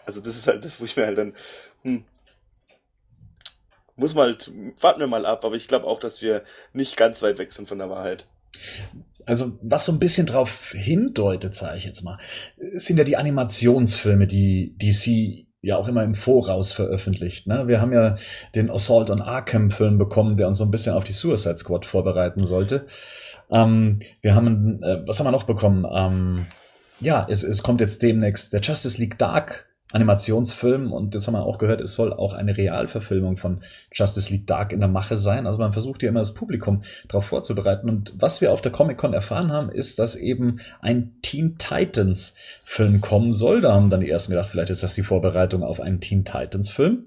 Also das ist halt das, wo ich mir halt dann, hm, muss mal, warten wir mal ab, aber ich glaube auch, dass wir nicht ganz weit weg sind von der Wahrheit also was so ein bisschen drauf hindeutet, sage ich jetzt mal, sind ja die Animationsfilme, die DC ja auch immer im Voraus veröffentlicht. Ne? Wir haben ja den Assault on Arkham Film bekommen, der uns so ein bisschen auf die Suicide Squad vorbereiten sollte. Ähm, wir haben, äh, was haben wir noch bekommen? Ähm, ja, es, es kommt jetzt demnächst der Justice League Dark Animationsfilm und das haben wir auch gehört, es soll auch eine Realverfilmung von Justice League Dark in der Mache sein. Also man versucht ja immer das Publikum darauf vorzubereiten. Und was wir auf der Comic-Con erfahren haben, ist, dass eben ein Teen Titans Film kommen soll. Da haben dann die ersten gedacht, vielleicht ist das die Vorbereitung auf einen Teen Titans Film.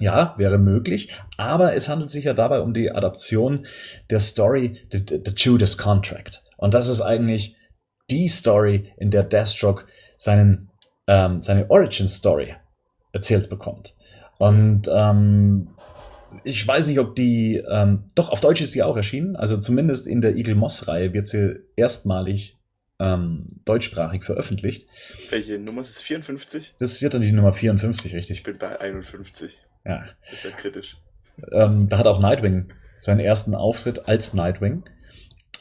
Ja, wäre möglich, aber es handelt sich ja dabei um die Adaption der Story The, The Judas Contract. Und das ist eigentlich die Story, in der Deathstroke seinen ähm, seine Origin Story erzählt bekommt. Und ähm, ich weiß nicht, ob die, ähm, doch auf Deutsch ist die auch erschienen, also zumindest in der Eagle Moss Reihe wird sie erstmalig ähm, deutschsprachig veröffentlicht. Welche Nummer ist es? 54? Das wird dann die Nummer 54, richtig. Ich bin bei 51. Ja. Das ist ja kritisch. Ähm, da hat auch Nightwing seinen ersten Auftritt als Nightwing.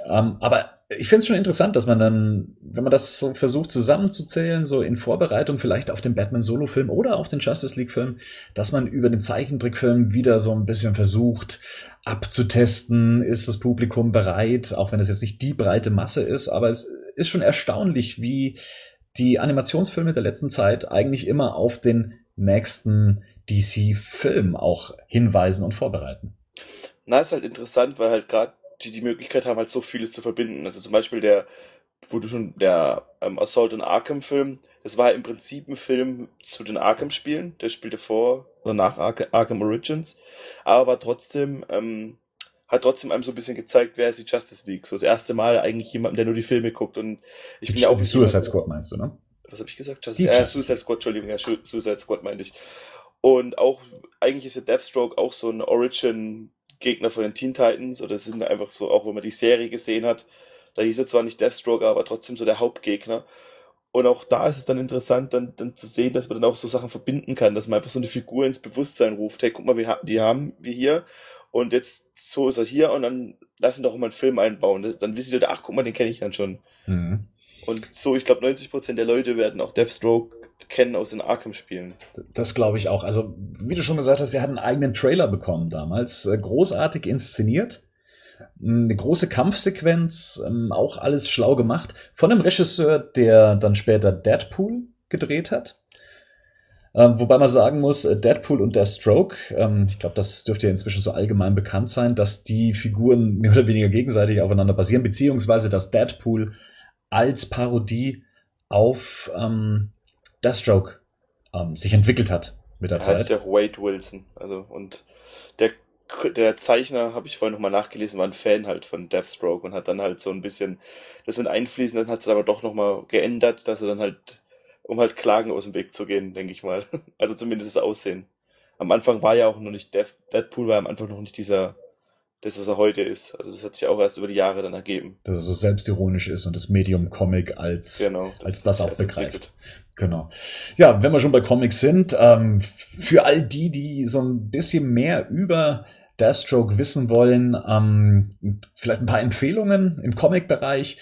Ähm, aber ich finde es schon interessant, dass man dann, wenn man das so versucht zusammenzuzählen, so in Vorbereitung vielleicht auf den Batman-Solo-Film oder auf den Justice League-Film, dass man über den Zeichentrickfilm wieder so ein bisschen versucht abzutesten, ist das Publikum bereit, auch wenn es jetzt nicht die breite Masse ist, aber es ist schon erstaunlich, wie die Animationsfilme der letzten Zeit eigentlich immer auf den nächsten DC-Film auch hinweisen und vorbereiten. Na, ist halt interessant, weil halt gerade die die Möglichkeit haben, halt so vieles zu verbinden. Also zum Beispiel der, wo du schon, der ähm, Assault in Arkham Film, das war im Prinzip ein Film zu den Arkham-Spielen, der spielte vor oder nach Ark Arkham Origins, aber war trotzdem, ähm, hat trotzdem einem so ein bisschen gezeigt, wer ist die Justice League. So das erste Mal eigentlich jemand, der nur die Filme guckt und ich bin ja auch. Suicide Squad meinst du, ne? Was habe ich gesagt? Justice, äh, Suicide Squad, Entschuldigung, ja, Suicide Squad meinte ich. Und auch, eigentlich ist ja Deathstroke auch so ein Origin Gegner von den Teen Titans oder sind einfach so, auch wenn man die Serie gesehen hat, da hieß er zwar nicht Deathstroke, aber trotzdem so der Hauptgegner. Und auch da ist es dann interessant, dann, dann zu sehen, dass man dann auch so Sachen verbinden kann, dass man einfach so eine Figur ins Bewusstsein ruft. Hey, guck mal, wir, die haben wir hier und jetzt so ist er hier und dann lassen doch mal einen Film einbauen. Das, dann wissen die Leute, ach, guck mal, den kenne ich dann schon. Mhm. Und so, ich glaube, 90% der Leute werden auch Deathstroke kennen aus den Arkham-Spielen. Das glaube ich auch. Also, wie du schon gesagt hast, sie hat einen eigenen Trailer bekommen damals. Äh, großartig inszeniert. Eine große Kampfsequenz, ähm, auch alles schlau gemacht. Von einem Regisseur, der dann später Deadpool gedreht hat. Ähm, wobei man sagen muss, äh, Deadpool und der Stroke, ähm, ich glaube, das dürfte ja inzwischen so allgemein bekannt sein, dass die Figuren mehr oder weniger gegenseitig aufeinander basieren, beziehungsweise dass Deadpool als Parodie auf ähm, Deathstroke ähm, sich entwickelt hat mit der er Zeit. Heißt ja Wade Wilson. Also und der der Zeichner, habe ich vorhin nochmal nachgelesen, war ein Fan halt von Deathstroke und hat dann halt so ein bisschen das mit einfließen, dann hat es aber doch nochmal geändert, dass er dann halt, um halt Klagen aus dem Weg zu gehen, denke ich mal. Also zumindest das Aussehen. Am Anfang war ja auch noch nicht Death, Deadpool war am Anfang noch nicht dieser das, was er heute ist. Also das hat sich auch erst über die Jahre dann ergeben. Dass er so selbstironisch ist und das Medium Comic als, genau, das als das auch begreift. Genau. Ja, wenn wir schon bei Comics sind, ähm, für all die, die so ein bisschen mehr über Deathstroke wissen wollen, ähm, vielleicht ein paar Empfehlungen im Comic-Bereich.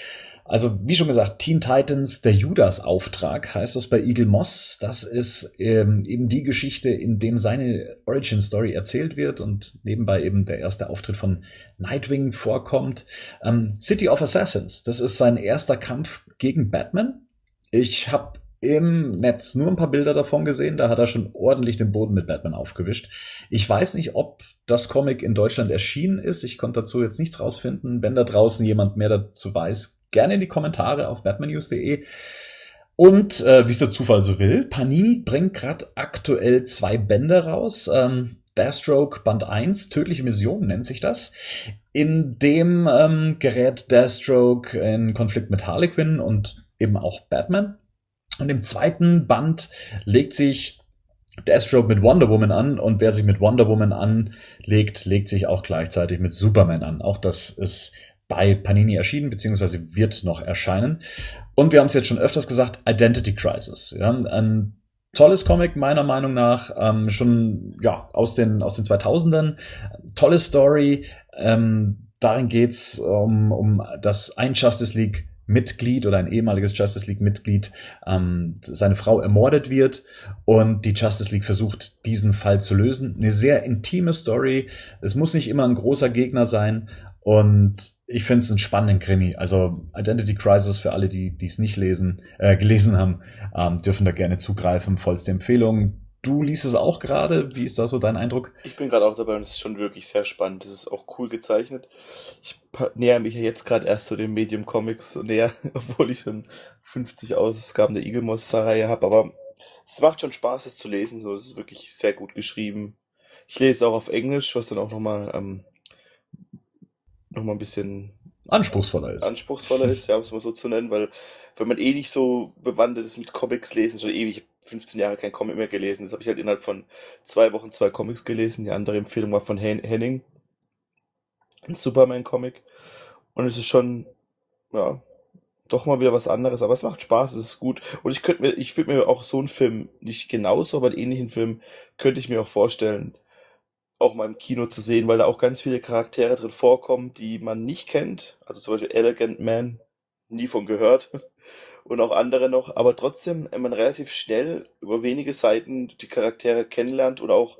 Also, wie schon gesagt, Teen Titans, der Judas-Auftrag heißt das bei Eagle Moss. Das ist ähm, eben die Geschichte, in dem seine Origin-Story erzählt wird und nebenbei eben der erste Auftritt von Nightwing vorkommt. Ähm, City of Assassins, das ist sein erster Kampf gegen Batman. Ich habe im Netz nur ein paar Bilder davon gesehen. Da hat er schon ordentlich den Boden mit Batman aufgewischt. Ich weiß nicht, ob das Comic in Deutschland erschienen ist. Ich konnte dazu jetzt nichts rausfinden. Wenn da draußen jemand mehr dazu weiß, gerne in die Kommentare auf batmannews.de. Und äh, wie es der Zufall so will, Panini bringt gerade aktuell zwei Bände raus. Ähm, Deathstroke Band 1, Tödliche Mission nennt sich das. In dem ähm, gerät Deathstroke in Konflikt mit Harlequin und eben auch Batman. Und im zweiten Band legt sich Deathstroke mit Wonder Woman an und wer sich mit Wonder Woman anlegt, legt sich auch gleichzeitig mit Superman an. Auch das ist bei Panini erschienen, beziehungsweise wird noch erscheinen. Und wir haben es jetzt schon öfters gesagt, Identity Crisis. Ja, ein tolles Comic meiner Meinung nach, ähm, schon ja aus den aus den 2000ern. Tolle Story. Ähm, darin geht's um, um das ein Justice League Mitglied oder ein ehemaliges Justice League Mitglied ähm, seine Frau ermordet wird und die Justice League versucht, diesen Fall zu lösen. Eine sehr intime Story. Es muss nicht immer ein großer Gegner sein und ich finde es einen spannenden Krimi. Also Identity Crisis für alle, die es nicht lesen, äh, gelesen haben, ähm, dürfen da gerne zugreifen. Vollste Empfehlung. Du liest es auch gerade. Wie ist da so dein Eindruck? Ich bin gerade auch dabei und es ist schon wirklich sehr spannend. Es ist auch cool gezeichnet. Ich näher mich ja jetzt gerade erst zu den Medium Comics näher, obwohl ich schon 50 Ausgaben der Eagle Monster Reihe habe. Aber es macht schon Spaß, es zu lesen. So, es ist wirklich sehr gut geschrieben. Ich lese auch auf Englisch, was dann auch nochmal ähm, noch mal ein bisschen anspruchsvoller ist. Anspruchsvoller ist, ja, um es mal so zu nennen, weil wenn man eh nicht so bewandert ist mit Comics lesen, schon ewig 15 Jahre kein Comic mehr gelesen. Das habe ich halt innerhalb von zwei Wochen zwei Comics gelesen. Die andere Empfehlung war von Henning, ein Superman-Comic. Und es ist schon, ja, doch mal wieder was anderes, aber es macht Spaß, es ist gut. Und ich könnte mir, ich würde mir auch so einen Film, nicht genauso, aber einen ähnlichen Film, könnte ich mir auch vorstellen, auch mal im Kino zu sehen, weil da auch ganz viele Charaktere drin vorkommen, die man nicht kennt. Also zum Beispiel Elegant Man, nie von gehört. Und auch andere noch, aber trotzdem äh, man relativ schnell über wenige Seiten die Charaktere kennenlernt oder auch,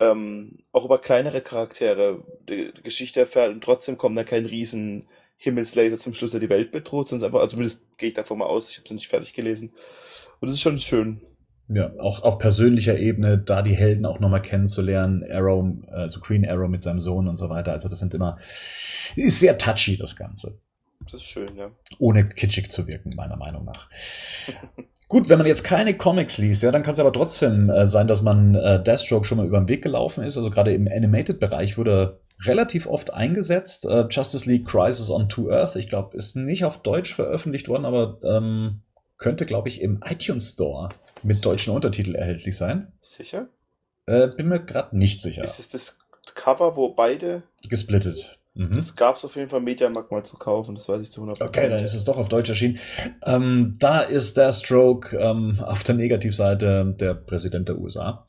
ähm, auch über kleinere Charaktere die, Geschichte erfährt und trotzdem kommt da kein riesen Himmelslaser zum Schluss, der die Welt bedroht, sondern einfach, also zumindest gehe ich davon mal aus, ich habe es nicht fertig gelesen. Und das ist schon schön. Ja, auch auf persönlicher Ebene, da die Helden auch nochmal kennenzulernen, Arrow, also Green Arrow mit seinem Sohn und so weiter. Also das sind immer, ist sehr touchy, das Ganze. Das ist schön, ja. Ohne kitschig zu wirken, meiner Meinung nach. Gut, wenn man jetzt keine Comics liest, ja, dann kann es aber trotzdem äh, sein, dass man äh, Deathstroke schon mal über den Weg gelaufen ist. Also gerade im Animated-Bereich wurde relativ oft eingesetzt. Äh, Justice League Crisis on Two Earth, ich glaube, ist nicht auf Deutsch veröffentlicht worden, aber ähm, könnte, glaube ich, im iTunes Store mit deutschen Untertiteln erhältlich sein. Sicher? Äh, bin mir gerade nicht sicher. Ist es das Cover, wo beide gesplittet? Mhm. Das gab es auf jeden Fall im Mediamarkt mal zu kaufen, das weiß ich zu 100%. Okay, dann ist es doch auf Deutsch erschienen. Ähm, da ist Deathstroke ähm, auf der Negativseite der Präsident der USA.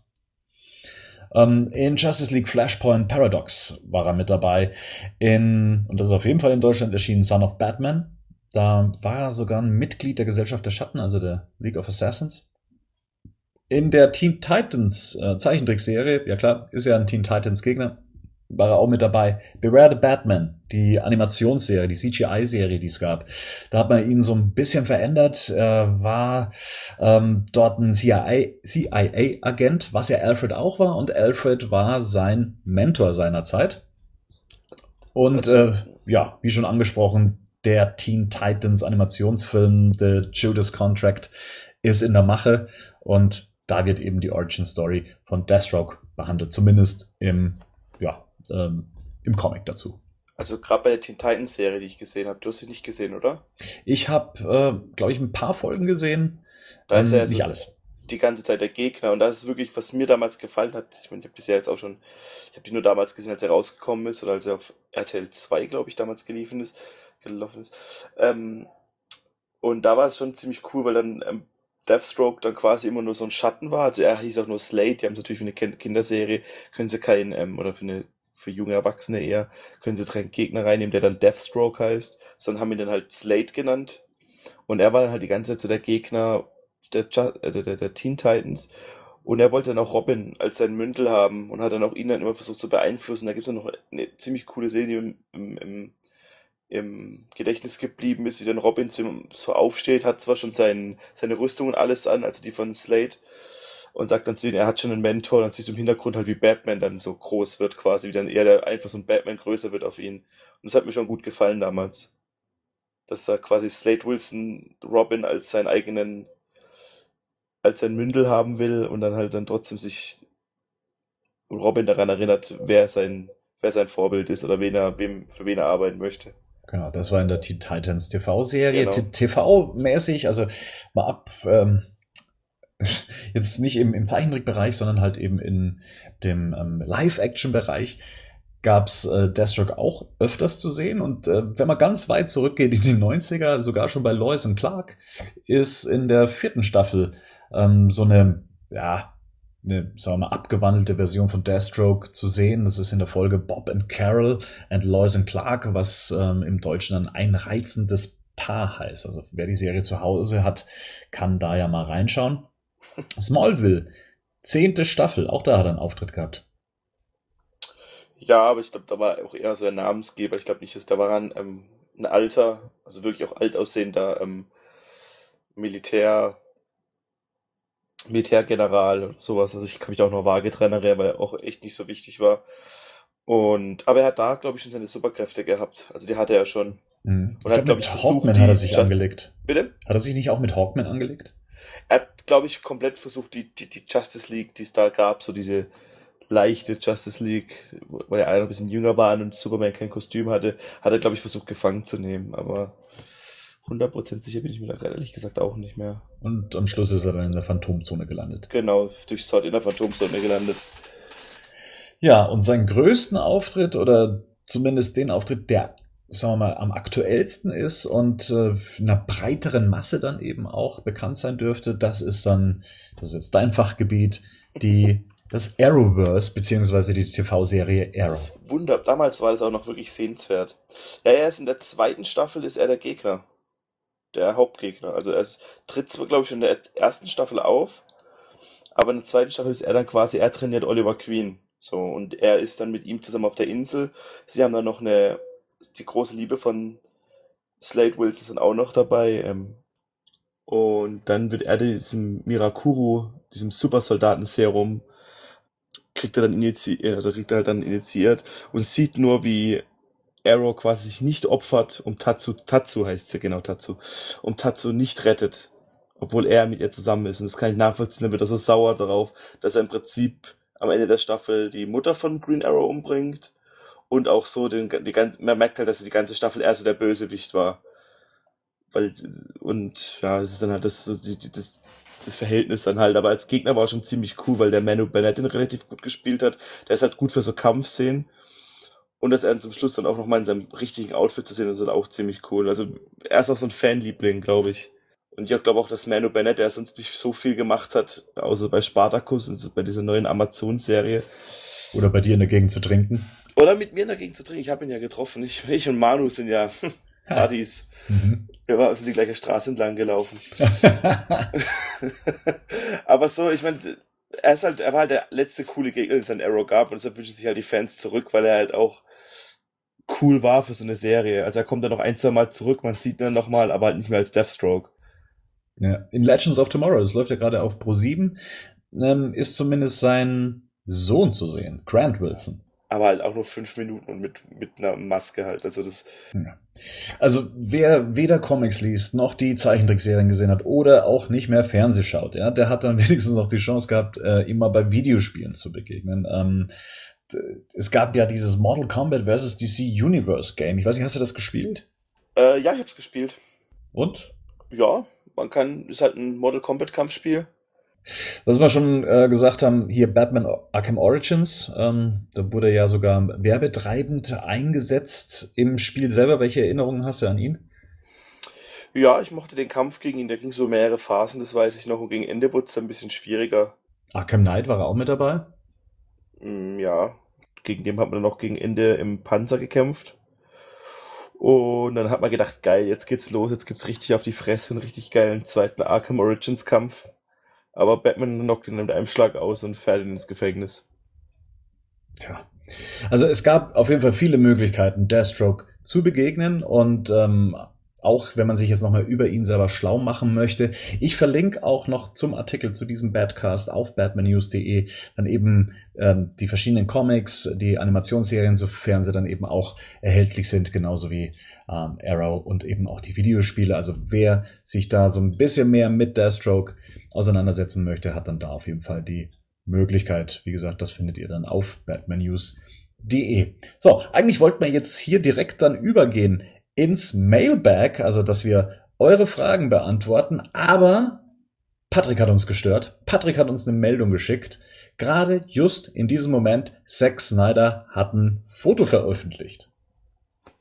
Ähm, in Justice League Flashpoint Paradox war er mit dabei. In, und das ist auf jeden Fall in Deutschland erschienen, Son of Batman. Da war er sogar ein Mitglied der Gesellschaft der Schatten, also der League of Assassins. In der Teen Titans äh, Zeichentrickserie, ja klar, ist ja ein Teen Titans Gegner, war er auch mit dabei. Beware the Batman, die Animationsserie, die CGI-Serie, die es gab. Da hat man ihn so ein bisschen verändert. Er war ähm, dort ein CIA-Agent, was ja Alfred auch war. Und Alfred war sein Mentor seiner Zeit. Und äh, ja, wie schon angesprochen, der Teen Titans Animationsfilm The Judas Contract ist in der Mache. Und da wird eben die Origin Story von Deathstroke behandelt, zumindest im ja, ähm, im Comic dazu. Also gerade bei der Teen Titans Serie, die ich gesehen habe, du hast sie nicht gesehen, oder? Ich habe, äh, glaube ich, ein paar Folgen gesehen. Da ist ja ähm, nicht alles. Die ganze Zeit der Gegner und das ist wirklich, was mir damals gefallen hat. Ich meine, ich habe die Serie jetzt auch schon, ich habe die nur damals gesehen, als er rausgekommen ist oder als er auf RTL 2, glaube ich, damals geliefen ist, gelaufen ist. Ähm, und da war es schon ziemlich cool, weil dann ähm, Deathstroke dann quasi immer nur so ein Schatten war. Also er hieß auch nur Slate, die haben natürlich für eine Kinderserie, können sie keinen, ähm, oder für eine für junge Erwachsene eher, können sie einen Gegner reinnehmen, der dann Deathstroke heißt. Sondern haben ihn dann halt Slate genannt. Und er war dann halt die ganze Zeit so der Gegner der, äh, der, der, der Teen Titans. Und er wollte dann auch Robin als sein Mündel haben und hat dann auch ihn dann immer versucht zu beeinflussen. Da gibt es dann noch eine ziemlich coole im, im, im, im Gedächtnis geblieben ist, wie dann Robin so aufsteht, hat zwar schon sein, seine Rüstung und alles an, also die von Slate, und sagt dann zu ihm, er hat schon einen Mentor, dann siehst du im Hintergrund halt, wie Batman dann so groß wird, quasi, wie dann eher der Einfluss von Batman größer wird auf ihn. Und das hat mir schon gut gefallen damals. Dass er quasi Slade Wilson Robin als seinen eigenen, als sein Mündel haben will und dann halt dann trotzdem sich Robin daran erinnert, wer sein, wer sein Vorbild ist oder wen er, wem, für wen er arbeiten möchte. Genau, das war in der Teen Titans TV-Serie. Genau. TV-mäßig, also mal ab, ähm, jetzt nicht im, im Zeichentrickbereich, sondern halt eben in dem ähm, Live-Action-Bereich gab's äh, Deathstroke auch öfters zu sehen. Und äh, wenn man ganz weit zurückgeht in die 90er, sogar schon bei Lois und Clark, ist in der vierten Staffel ähm, so eine, ja, eine, sagen wir mal, abgewandelte Version von Deathstroke zu sehen. Das ist in der Folge Bob and Carol and Lois and Clark, was ähm, im Deutschen dann ein reizendes Paar heißt. Also wer die Serie zu Hause hat, kann da ja mal reinschauen. Smallville, zehnte Staffel, auch da hat er einen Auftritt gehabt. Ja, aber ich glaube, da war auch eher so ein Namensgeber. Ich glaube nicht, dass da war ein, ähm, ein alter, also wirklich auch alt aussehender ähm, Militär, Militärgeneral oder sowas. Also ich kann mich auch noch vage dran erinnern, weil er auch echt nicht so wichtig war. Und, aber er hat da, glaube ich, schon seine Superkräfte gehabt. Also die hatte er schon. Mhm. Und hat, glaube ich, versucht, Hawkman hat er sich Just angelegt. Bitte? Hat er sich nicht auch mit Hawkman angelegt? Er hat, glaube ich, komplett versucht, die, die, die Justice League, die es da gab, so diese leichte Justice League, weil er ein bisschen jünger war und Superman kein Kostüm hatte, hat er, glaube ich, versucht, gefangen zu nehmen. Aber 100% sicher bin ich mir da ehrlich gesagt auch nicht mehr. Und am Schluss ist er dann in der Phantomzone gelandet. Genau, durch Sod in der Phantomzone gelandet. Ja, und seinen größten Auftritt oder zumindest den Auftritt, der sagen wir mal, am aktuellsten ist und äh, einer breiteren Masse dann eben auch bekannt sein dürfte, das ist dann, das ist jetzt dein Fachgebiet, die das Arrowverse, beziehungsweise die TV-Serie Arrow. Das Wunder, damals war das auch noch wirklich sehenswert. Ja, er ist in der zweiten Staffel ist er der Gegner. Der Hauptgegner. Also er ist, tritt zwar, glaube ich, in der ersten Staffel auf, aber in der zweiten Staffel ist er dann quasi, er trainiert Oliver Queen. So, und er ist dann mit ihm zusammen auf der Insel. Sie haben dann noch eine, die große Liebe von Slade Wilson sind auch noch dabei. Ähm, und dann wird er diesem Mirakuru, diesem Supersoldaten-Serum, kriegt er dann initiiert, also kriegt er halt dann initiiert und sieht nur, wie Arrow quasi sich nicht opfert, um Tatsu, Tatsu heißt sie, genau, Tatsu, um Tatsu nicht rettet, obwohl er mit ihr zusammen ist. Und das kann ich nachvollziehen, dann wird er so sauer darauf, dass er im Prinzip am Ende der Staffel die Mutter von Green Arrow umbringt und auch so den, die ganze, man merkt halt, dass die ganze Staffel er so der Bösewicht war. Weil, und ja, es ist dann halt das, das, das Verhältnis dann halt. Aber als Gegner war schon ziemlich cool, weil der Manu Bennett den relativ gut gespielt hat. Der ist halt gut für so Kampfszenen. Und dass er dann zum Schluss dann auch nochmal in seinem richtigen Outfit zu sehen ist, halt auch ziemlich cool. Also er ist auch so ein Fanliebling, glaube ich. Und ich glaube auch, dass Manu Bennett, der sonst nicht so viel gemacht hat, außer bei Spartacus und bei dieser neuen Amazon-Serie. Oder bei dir in der Gegend zu trinken. Oder mit mir in der Gegend zu trinken. Ich habe ihn ja getroffen. Ich, ich und Manu sind ja Buddies. Mhm. Wir waren also die gleiche Straße entlang gelaufen. Aber so, ich meine, er ist halt, er war halt der letzte coole Gegner, den es an Arrow gab, und deshalb wünschen sich halt die Fans zurück, weil er halt auch cool war für so eine Serie. Also er kommt dann noch ein, zwei Mal zurück, man sieht ihn dann nochmal, aber halt nicht mehr als Deathstroke. Ja, in Legends of Tomorrow, das läuft ja gerade auf Pro 7, ähm, ist zumindest sein Sohn zu sehen, Grant Wilson aber halt auch nur fünf Minuten und mit, mit einer Maske halt. Also das. Also wer weder Comics liest, noch die Zeichentrickserien gesehen hat oder auch nicht mehr Fernseh schaut, ja, der hat dann wenigstens noch die Chance gehabt, äh, immer bei Videospielen zu begegnen. Ähm, es gab ja dieses Mortal Kombat vs. DC Universe Game. Ich weiß nicht, hast du das gespielt? Äh, ja, ich hab's gespielt. Und? Ja, man kann, ist halt ein Mortal Kombat Kampfspiel. Was wir schon äh, gesagt haben, hier Batman Arkham Origins, ähm, da wurde ja sogar werbetreibend eingesetzt im Spiel selber. Welche Erinnerungen hast du an ihn? Ja, ich mochte den Kampf gegen ihn, der ging so mehrere Phasen, das weiß ich noch, und gegen Ende wurde es ein bisschen schwieriger. Arkham Knight war er auch mit dabei? Mm, ja, gegen den hat man dann noch gegen Ende im Panzer gekämpft. Und dann hat man gedacht, geil, jetzt geht's los, jetzt gibt's richtig auf die Fresse einen richtig geilen zweiten Arkham Origins Kampf. Aber Batman knockt ihn mit einem Schlag aus und fährt ihn ins Gefängnis. Tja. Also es gab auf jeden Fall viele Möglichkeiten, Deathstroke zu begegnen und ähm, auch wenn man sich jetzt nochmal über ihn selber schlau machen möchte. Ich verlinke auch noch zum Artikel zu diesem Badcast auf batmannews.de dann eben ähm, die verschiedenen Comics, die Animationsserien, sofern sie dann eben auch erhältlich sind, genauso wie ähm, Arrow und eben auch die Videospiele. Also wer sich da so ein bisschen mehr mit Deathstroke auseinandersetzen möchte, hat dann da auf jeden Fall die Möglichkeit. Wie gesagt, das findet ihr dann auf batmannews.de. So, eigentlich wollten wir jetzt hier direkt dann übergehen ins Mailbag, also dass wir eure Fragen beantworten, aber Patrick hat uns gestört. Patrick hat uns eine Meldung geschickt. Gerade just in diesem Moment, Zack Snyder hat ein Foto veröffentlicht.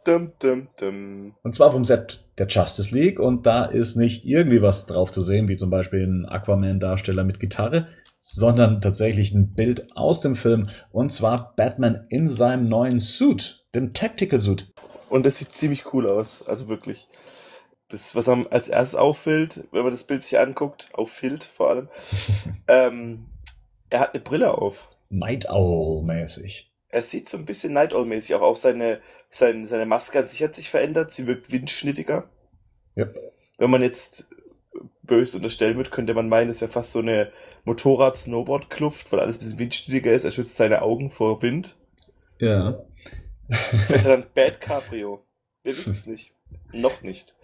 Dum, dum, dum. Und zwar vom Set der Justice League und da ist nicht irgendwie was drauf zu sehen, wie zum Beispiel ein Aquaman-Darsteller mit Gitarre, sondern tatsächlich ein Bild aus dem Film und zwar Batman in seinem neuen Suit, dem Tactical Suit. Und das sieht ziemlich cool aus, also wirklich. Das, was am als erstes auffällt, wenn man das Bild sich anguckt, auffällt vor allem, ähm, er hat eine Brille auf. Night Owl-mäßig. Er sieht so ein bisschen Night Owl-mäßig auch aus. Seine, seine, seine Maske an sich hat sich verändert. Sie wirkt windschnittiger. Ja. Wenn man jetzt böse unterstellen würde, könnte man meinen, es wäre fast so eine Motorrad-Snowboard-Kluft, weil alles ein bisschen windschnittiger ist. Er schützt seine Augen vor Wind. Ja. Er dann Bad Cabrio? Wir wissen es nicht. Noch nicht.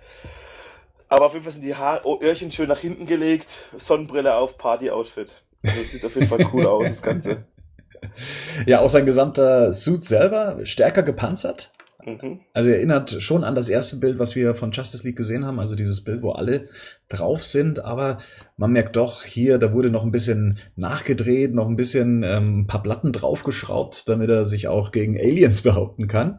Aber auf jeden Fall sind die Haar Öhrchen schön nach hinten gelegt, Sonnenbrille auf, Party-Outfit. Also es sieht auf jeden Fall cool aus, das Ganze. Ja, auch sein gesamter Suit selber stärker gepanzert. Mhm. Also erinnert schon an das erste Bild, was wir von Justice League gesehen haben, also dieses Bild, wo alle drauf sind, aber man merkt doch hier, da wurde noch ein bisschen nachgedreht, noch ein bisschen ähm, ein paar Platten draufgeschraubt, damit er sich auch gegen Aliens behaupten kann.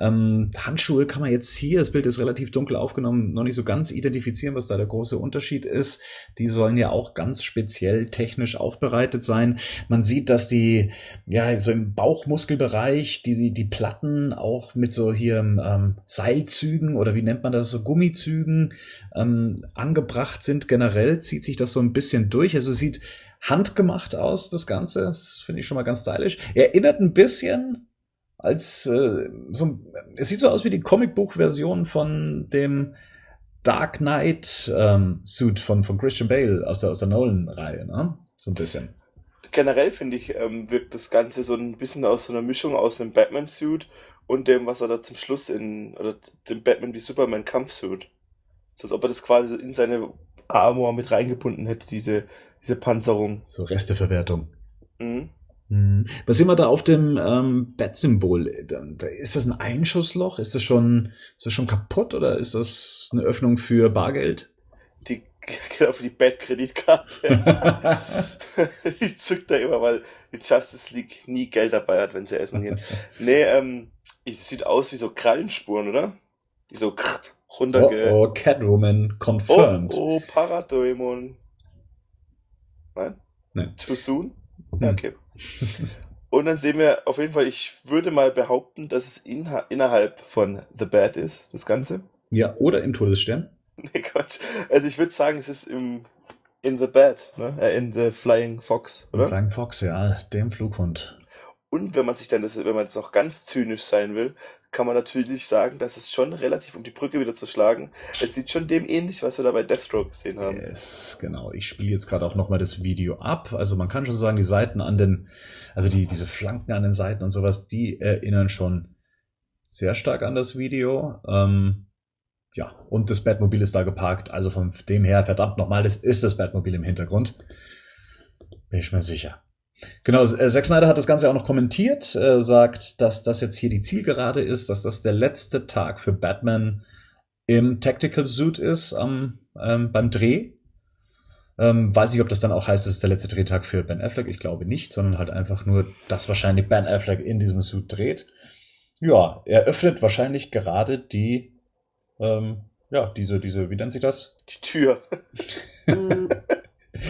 Ähm, Handschuhe kann man jetzt hier, das Bild ist relativ dunkel aufgenommen, noch nicht so ganz identifizieren, was da der große Unterschied ist. Die sollen ja auch ganz speziell technisch aufbereitet sein. Man sieht, dass die, ja, so im Bauchmuskelbereich, die, die Platten auch mit so hier ähm, Seilzügen oder wie nennt man das, so Gummizügen ähm, angebracht sind. Generell zieht sich das so ein bisschen durch. Also sieht handgemacht aus, das Ganze. Das finde ich schon mal ganz stylisch. Erinnert ein bisschen als äh, so, es sieht so aus wie die Comicbuch-Version von dem Dark Knight ähm, Suit von, von Christian Bale aus der, aus der Nolan-Reihe, ne? So ein bisschen. Generell finde ich, ähm, wirkt das Ganze so ein bisschen aus so einer Mischung aus einem Batman-Suit und dem, was er da zum Schluss in, oder dem Batman wie Superman Kampfsuit. So als ob er das quasi in seine Armor mit reingebunden hätte, diese, diese Panzerung. So Resteverwertung. Mhm. Mhm. Was sehen wir da auf dem ähm, Bat-Symbol? Ist das ein Einschussloch? Ist das schon, ist das schon kaputt oder ist das eine Öffnung für Bargeld? Die genau für die Bat-Kreditkarte. die zückt da immer, weil die Justice League nie Geld dabei hat, wenn sie essen gehen. Nee, ähm, es sieht aus wie so Krallenspuren, oder? Die so runterge... Oh, oh, Catwoman confirmed. Oh, oh Paradoemon. Nein? Nein. Too soon? Ja, okay. Und dann sehen wir auf jeden Fall, ich würde mal behaupten, dass es in, innerhalb von The Bad ist, das Ganze. Ja, oder im Todesstern. Nee, Quatsch. Also ich würde sagen, es ist im in The Bad, ne? Äh, in The Flying Fox, oder? Flying Fox, ja, dem Flughund. Und wenn man sich dann das, wenn man jetzt noch ganz zynisch sein will, kann man natürlich sagen, dass es schon relativ, um die Brücke wieder zu schlagen, es sieht schon dem ähnlich, was wir da bei Deathstroke gesehen haben. Yes, genau. Ich spiele jetzt gerade auch nochmal das Video ab. Also man kann schon sagen, die Seiten an den, also die, diese Flanken an den Seiten und sowas, die erinnern schon sehr stark an das Video. Ähm, ja, und das Batmobil ist da geparkt. Also von dem her, verdammt nochmal, das ist das Batmobil im Hintergrund. Bin ich mir sicher. Genau, äh, Zack Snyder hat das Ganze auch noch kommentiert, äh, sagt, dass das jetzt hier die Zielgerade ist, dass das der letzte Tag für Batman im Tactical Suit ist am, ähm, beim Dreh. Ähm, weiß ich, ob das dann auch heißt, es ist der letzte Drehtag für Ben Affleck. Ich glaube nicht, sondern halt einfach nur, dass wahrscheinlich Ben Affleck in diesem Suit dreht. Ja, er öffnet wahrscheinlich gerade die, ähm, ja, diese, diese, wie nennt sich das? Die Tür.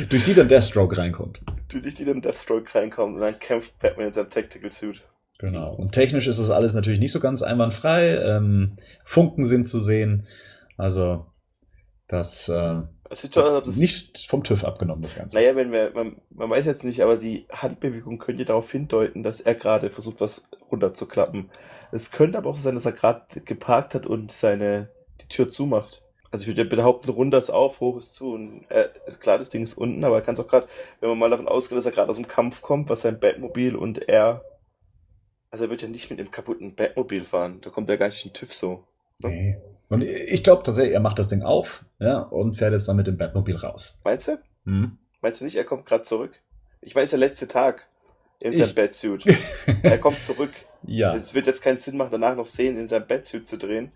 durch die dann Deathstroke reinkommt. Durch die dann Deathstroke reinkommt und dann kämpft Batman in seinem Tactical Suit. Genau. Und technisch ist es alles natürlich nicht so ganz einwandfrei. Ähm, Funken sind zu sehen. Also, das, äh, das sieht schon aus, das nicht vom TÜV abgenommen, das Ganze. Naja, wenn wir, man, man weiß jetzt nicht, aber die Handbewegung könnte darauf hindeuten, dass er gerade versucht, was runterzuklappen. Es könnte aber auch sein, dass er gerade geparkt hat und seine, die Tür zumacht. Also ich würde behaupten, runter ist auf, hoch ist zu. Und äh, klar, das Ding ist unten, aber er kann es auch gerade, wenn man mal davon ausgeht, dass er gerade aus dem Kampf kommt, was sein Batmobil und er. Also er wird ja nicht mit dem kaputten Batmobil fahren. Da kommt er gar nicht in TÜV so. Ne? Nee. Und ich glaube tatsächlich, er macht das Ding auf, ja, und fährt jetzt dann mit dem Batmobil raus. Meinst du? Hm? Meinst du nicht, er kommt gerade zurück? Ich weiß, der letzte Tag in seinem Batsuit. er kommt zurück. Ja. Es wird jetzt keinen Sinn machen, danach noch Szenen in seinem Batsuit zu drehen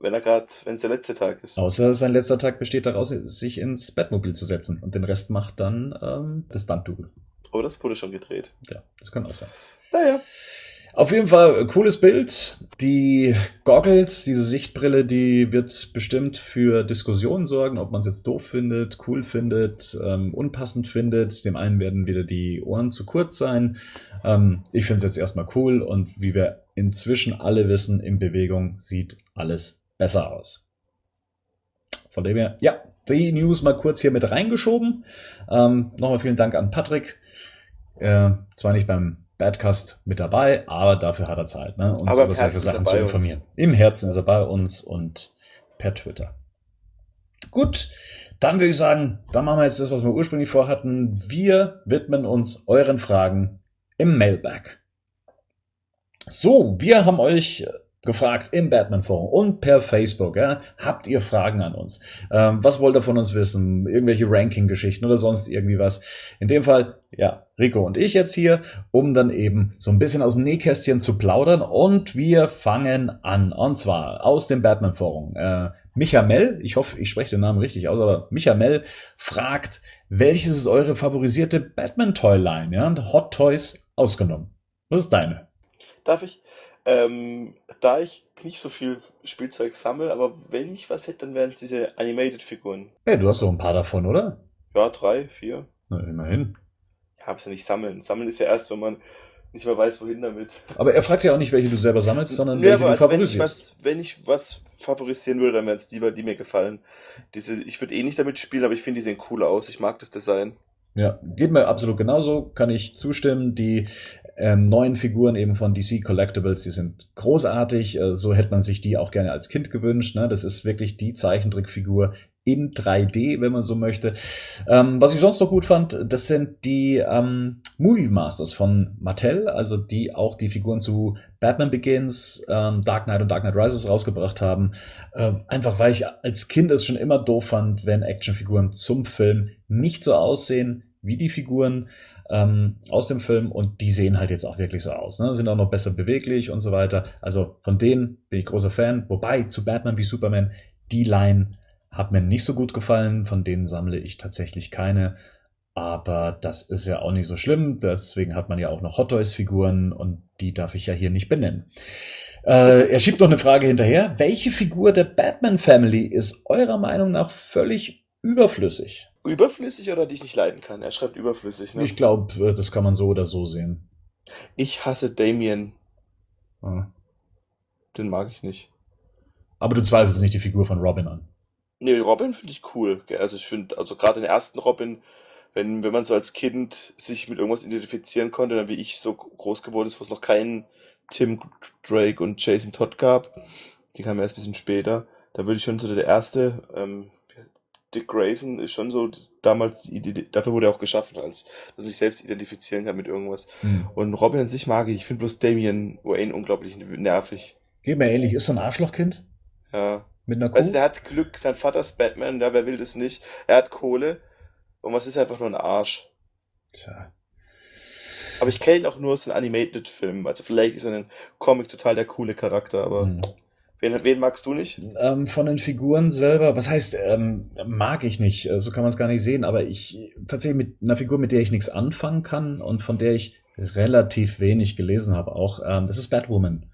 wenn er gerade, wenn es der letzte Tag ist. Außer sein letzter Tag besteht daraus, sich ins Bettmobil zu setzen und den Rest macht dann ähm, das Stunt-Double. Oh, das wurde schon gedreht. Ja, das kann auch sein. Naja. Auf jeden Fall cooles Bild. Die Goggles, diese Sichtbrille, die wird bestimmt für Diskussionen sorgen, ob man es jetzt doof findet, cool findet, ähm, unpassend findet. Dem einen werden wieder die Ohren zu kurz sein. Ähm, ich finde es jetzt erstmal cool und wie wir inzwischen alle wissen, in Bewegung sieht alles besser aus. Von dem her, ja, die News mal kurz hier mit reingeschoben. Ähm, Nochmal vielen Dank an Patrick. Äh, zwar nicht beim Badcast mit dabei, aber dafür hat er Zeit, ne, uns aber über solche Sachen zu informieren. Uns. Im Herzen ist er bei uns und per Twitter. Gut, dann würde ich sagen, dann machen wir jetzt das, was wir ursprünglich vorhatten. Wir widmen uns euren Fragen im Mailbag. So, wir haben euch gefragt im Batman Forum und per Facebook. Ja, habt ihr Fragen an uns? Ähm, was wollt ihr von uns wissen? Irgendwelche Ranking-Geschichten oder sonst irgendwie was? In dem Fall, ja, Rico und ich jetzt hier, um dann eben so ein bisschen aus dem Nähkästchen zu plaudern. Und wir fangen an. Und zwar aus dem Batman Forum. Äh, Michamel, ich hoffe, ich spreche den Namen richtig aus, aber Michamel fragt, welches ist eure favorisierte Batman-Toy-Line? Ja, Hot Toys ausgenommen. Was ist deine? Darf ich? Ähm, da ich nicht so viel Spielzeug sammle, aber wenn ich was hätte, dann wären es diese Animated-Figuren. Hey, du hast doch ein paar davon, oder? Ja, drei, vier. Na, immerhin. Ja, aber es ja nicht sammeln. Sammeln ist ja erst, wenn man nicht mehr weiß, wohin damit. Aber er fragt ja auch nicht, welche du selber sammelst, sondern ja, welche aber du also wenn ich favorisierst. was, wenn ich was favorisieren würde, dann wären es die, die mir gefallen. Diese, ich würde eh nicht damit spielen, aber ich finde, die sehen cool aus. Ich mag das Design. Ja, geht mir absolut genauso, kann ich zustimmen. Die ähm, neuen Figuren eben von DC Collectibles, die sind großartig. Äh, so hätte man sich die auch gerne als Kind gewünscht. Ne? Das ist wirklich die Zeichentrickfigur in 3D, wenn man so möchte. Ähm, was ich sonst noch gut fand, das sind die ähm, Movie Masters von Mattel, also die auch die Figuren zu Batman Begins, ähm, Dark Knight und Dark Knight Rises rausgebracht haben. Ähm, einfach weil ich als Kind es schon immer doof fand, wenn Actionfiguren zum Film nicht so aussehen wie die Figuren ähm, aus dem Film und die sehen halt jetzt auch wirklich so aus. Ne? Sind auch noch besser beweglich und so weiter. Also von denen bin ich großer Fan. Wobei zu Batman wie Superman die Line hat mir nicht so gut gefallen. Von denen sammle ich tatsächlich keine. Aber das ist ja auch nicht so schlimm. Deswegen hat man ja auch noch Hot Toys Figuren und die darf ich ja hier nicht benennen. Äh, er schiebt noch eine Frage hinterher. Welche Figur der Batman Family ist eurer Meinung nach völlig überflüssig? Überflüssig oder die ich nicht leiden kann? Er schreibt überflüssig, ne? Ich glaube, das kann man so oder so sehen. Ich hasse Damien. Ja. Den mag ich nicht. Aber du zweifelst nicht die Figur von Robin an. Nee, Robin finde ich cool. Also ich finde, also gerade den ersten Robin, wenn, wenn man so als Kind sich mit irgendwas identifizieren konnte, dann wie ich so groß geworden ist, wo es noch keinen Tim Drake und Jason Todd gab, die kamen erst ein bisschen später, da würde ich schon so der erste, ähm, Dick Grayson ist schon so damals, die Idee, dafür wurde er auch geschaffen, als dass man sich selbst identifizieren kann mit irgendwas. Hm. Und Robin an sich mag ich, ich finde bloß Damian Wayne unglaublich nervig. Geht mir ähnlich. Ist so ein Arschlochkind Ja. mit einer Kuh. Weißt du, der hat Glück, sein Vater ist Batman, ja, wer will das nicht? Er hat Kohle und was ist einfach nur ein Arsch. Tja. Aber ich kenne ihn auch nur aus den Animated-Filmen. Also vielleicht ist er in einem Comic total der coole Charakter, aber Hm. Wen, wen magst du nicht? Ähm, von den Figuren selber, was heißt, ähm, mag ich nicht, äh, so kann man es gar nicht sehen, aber ich tatsächlich mit einer Figur, mit der ich nichts anfangen kann und von der ich relativ wenig gelesen habe auch, ähm, das ist Batwoman.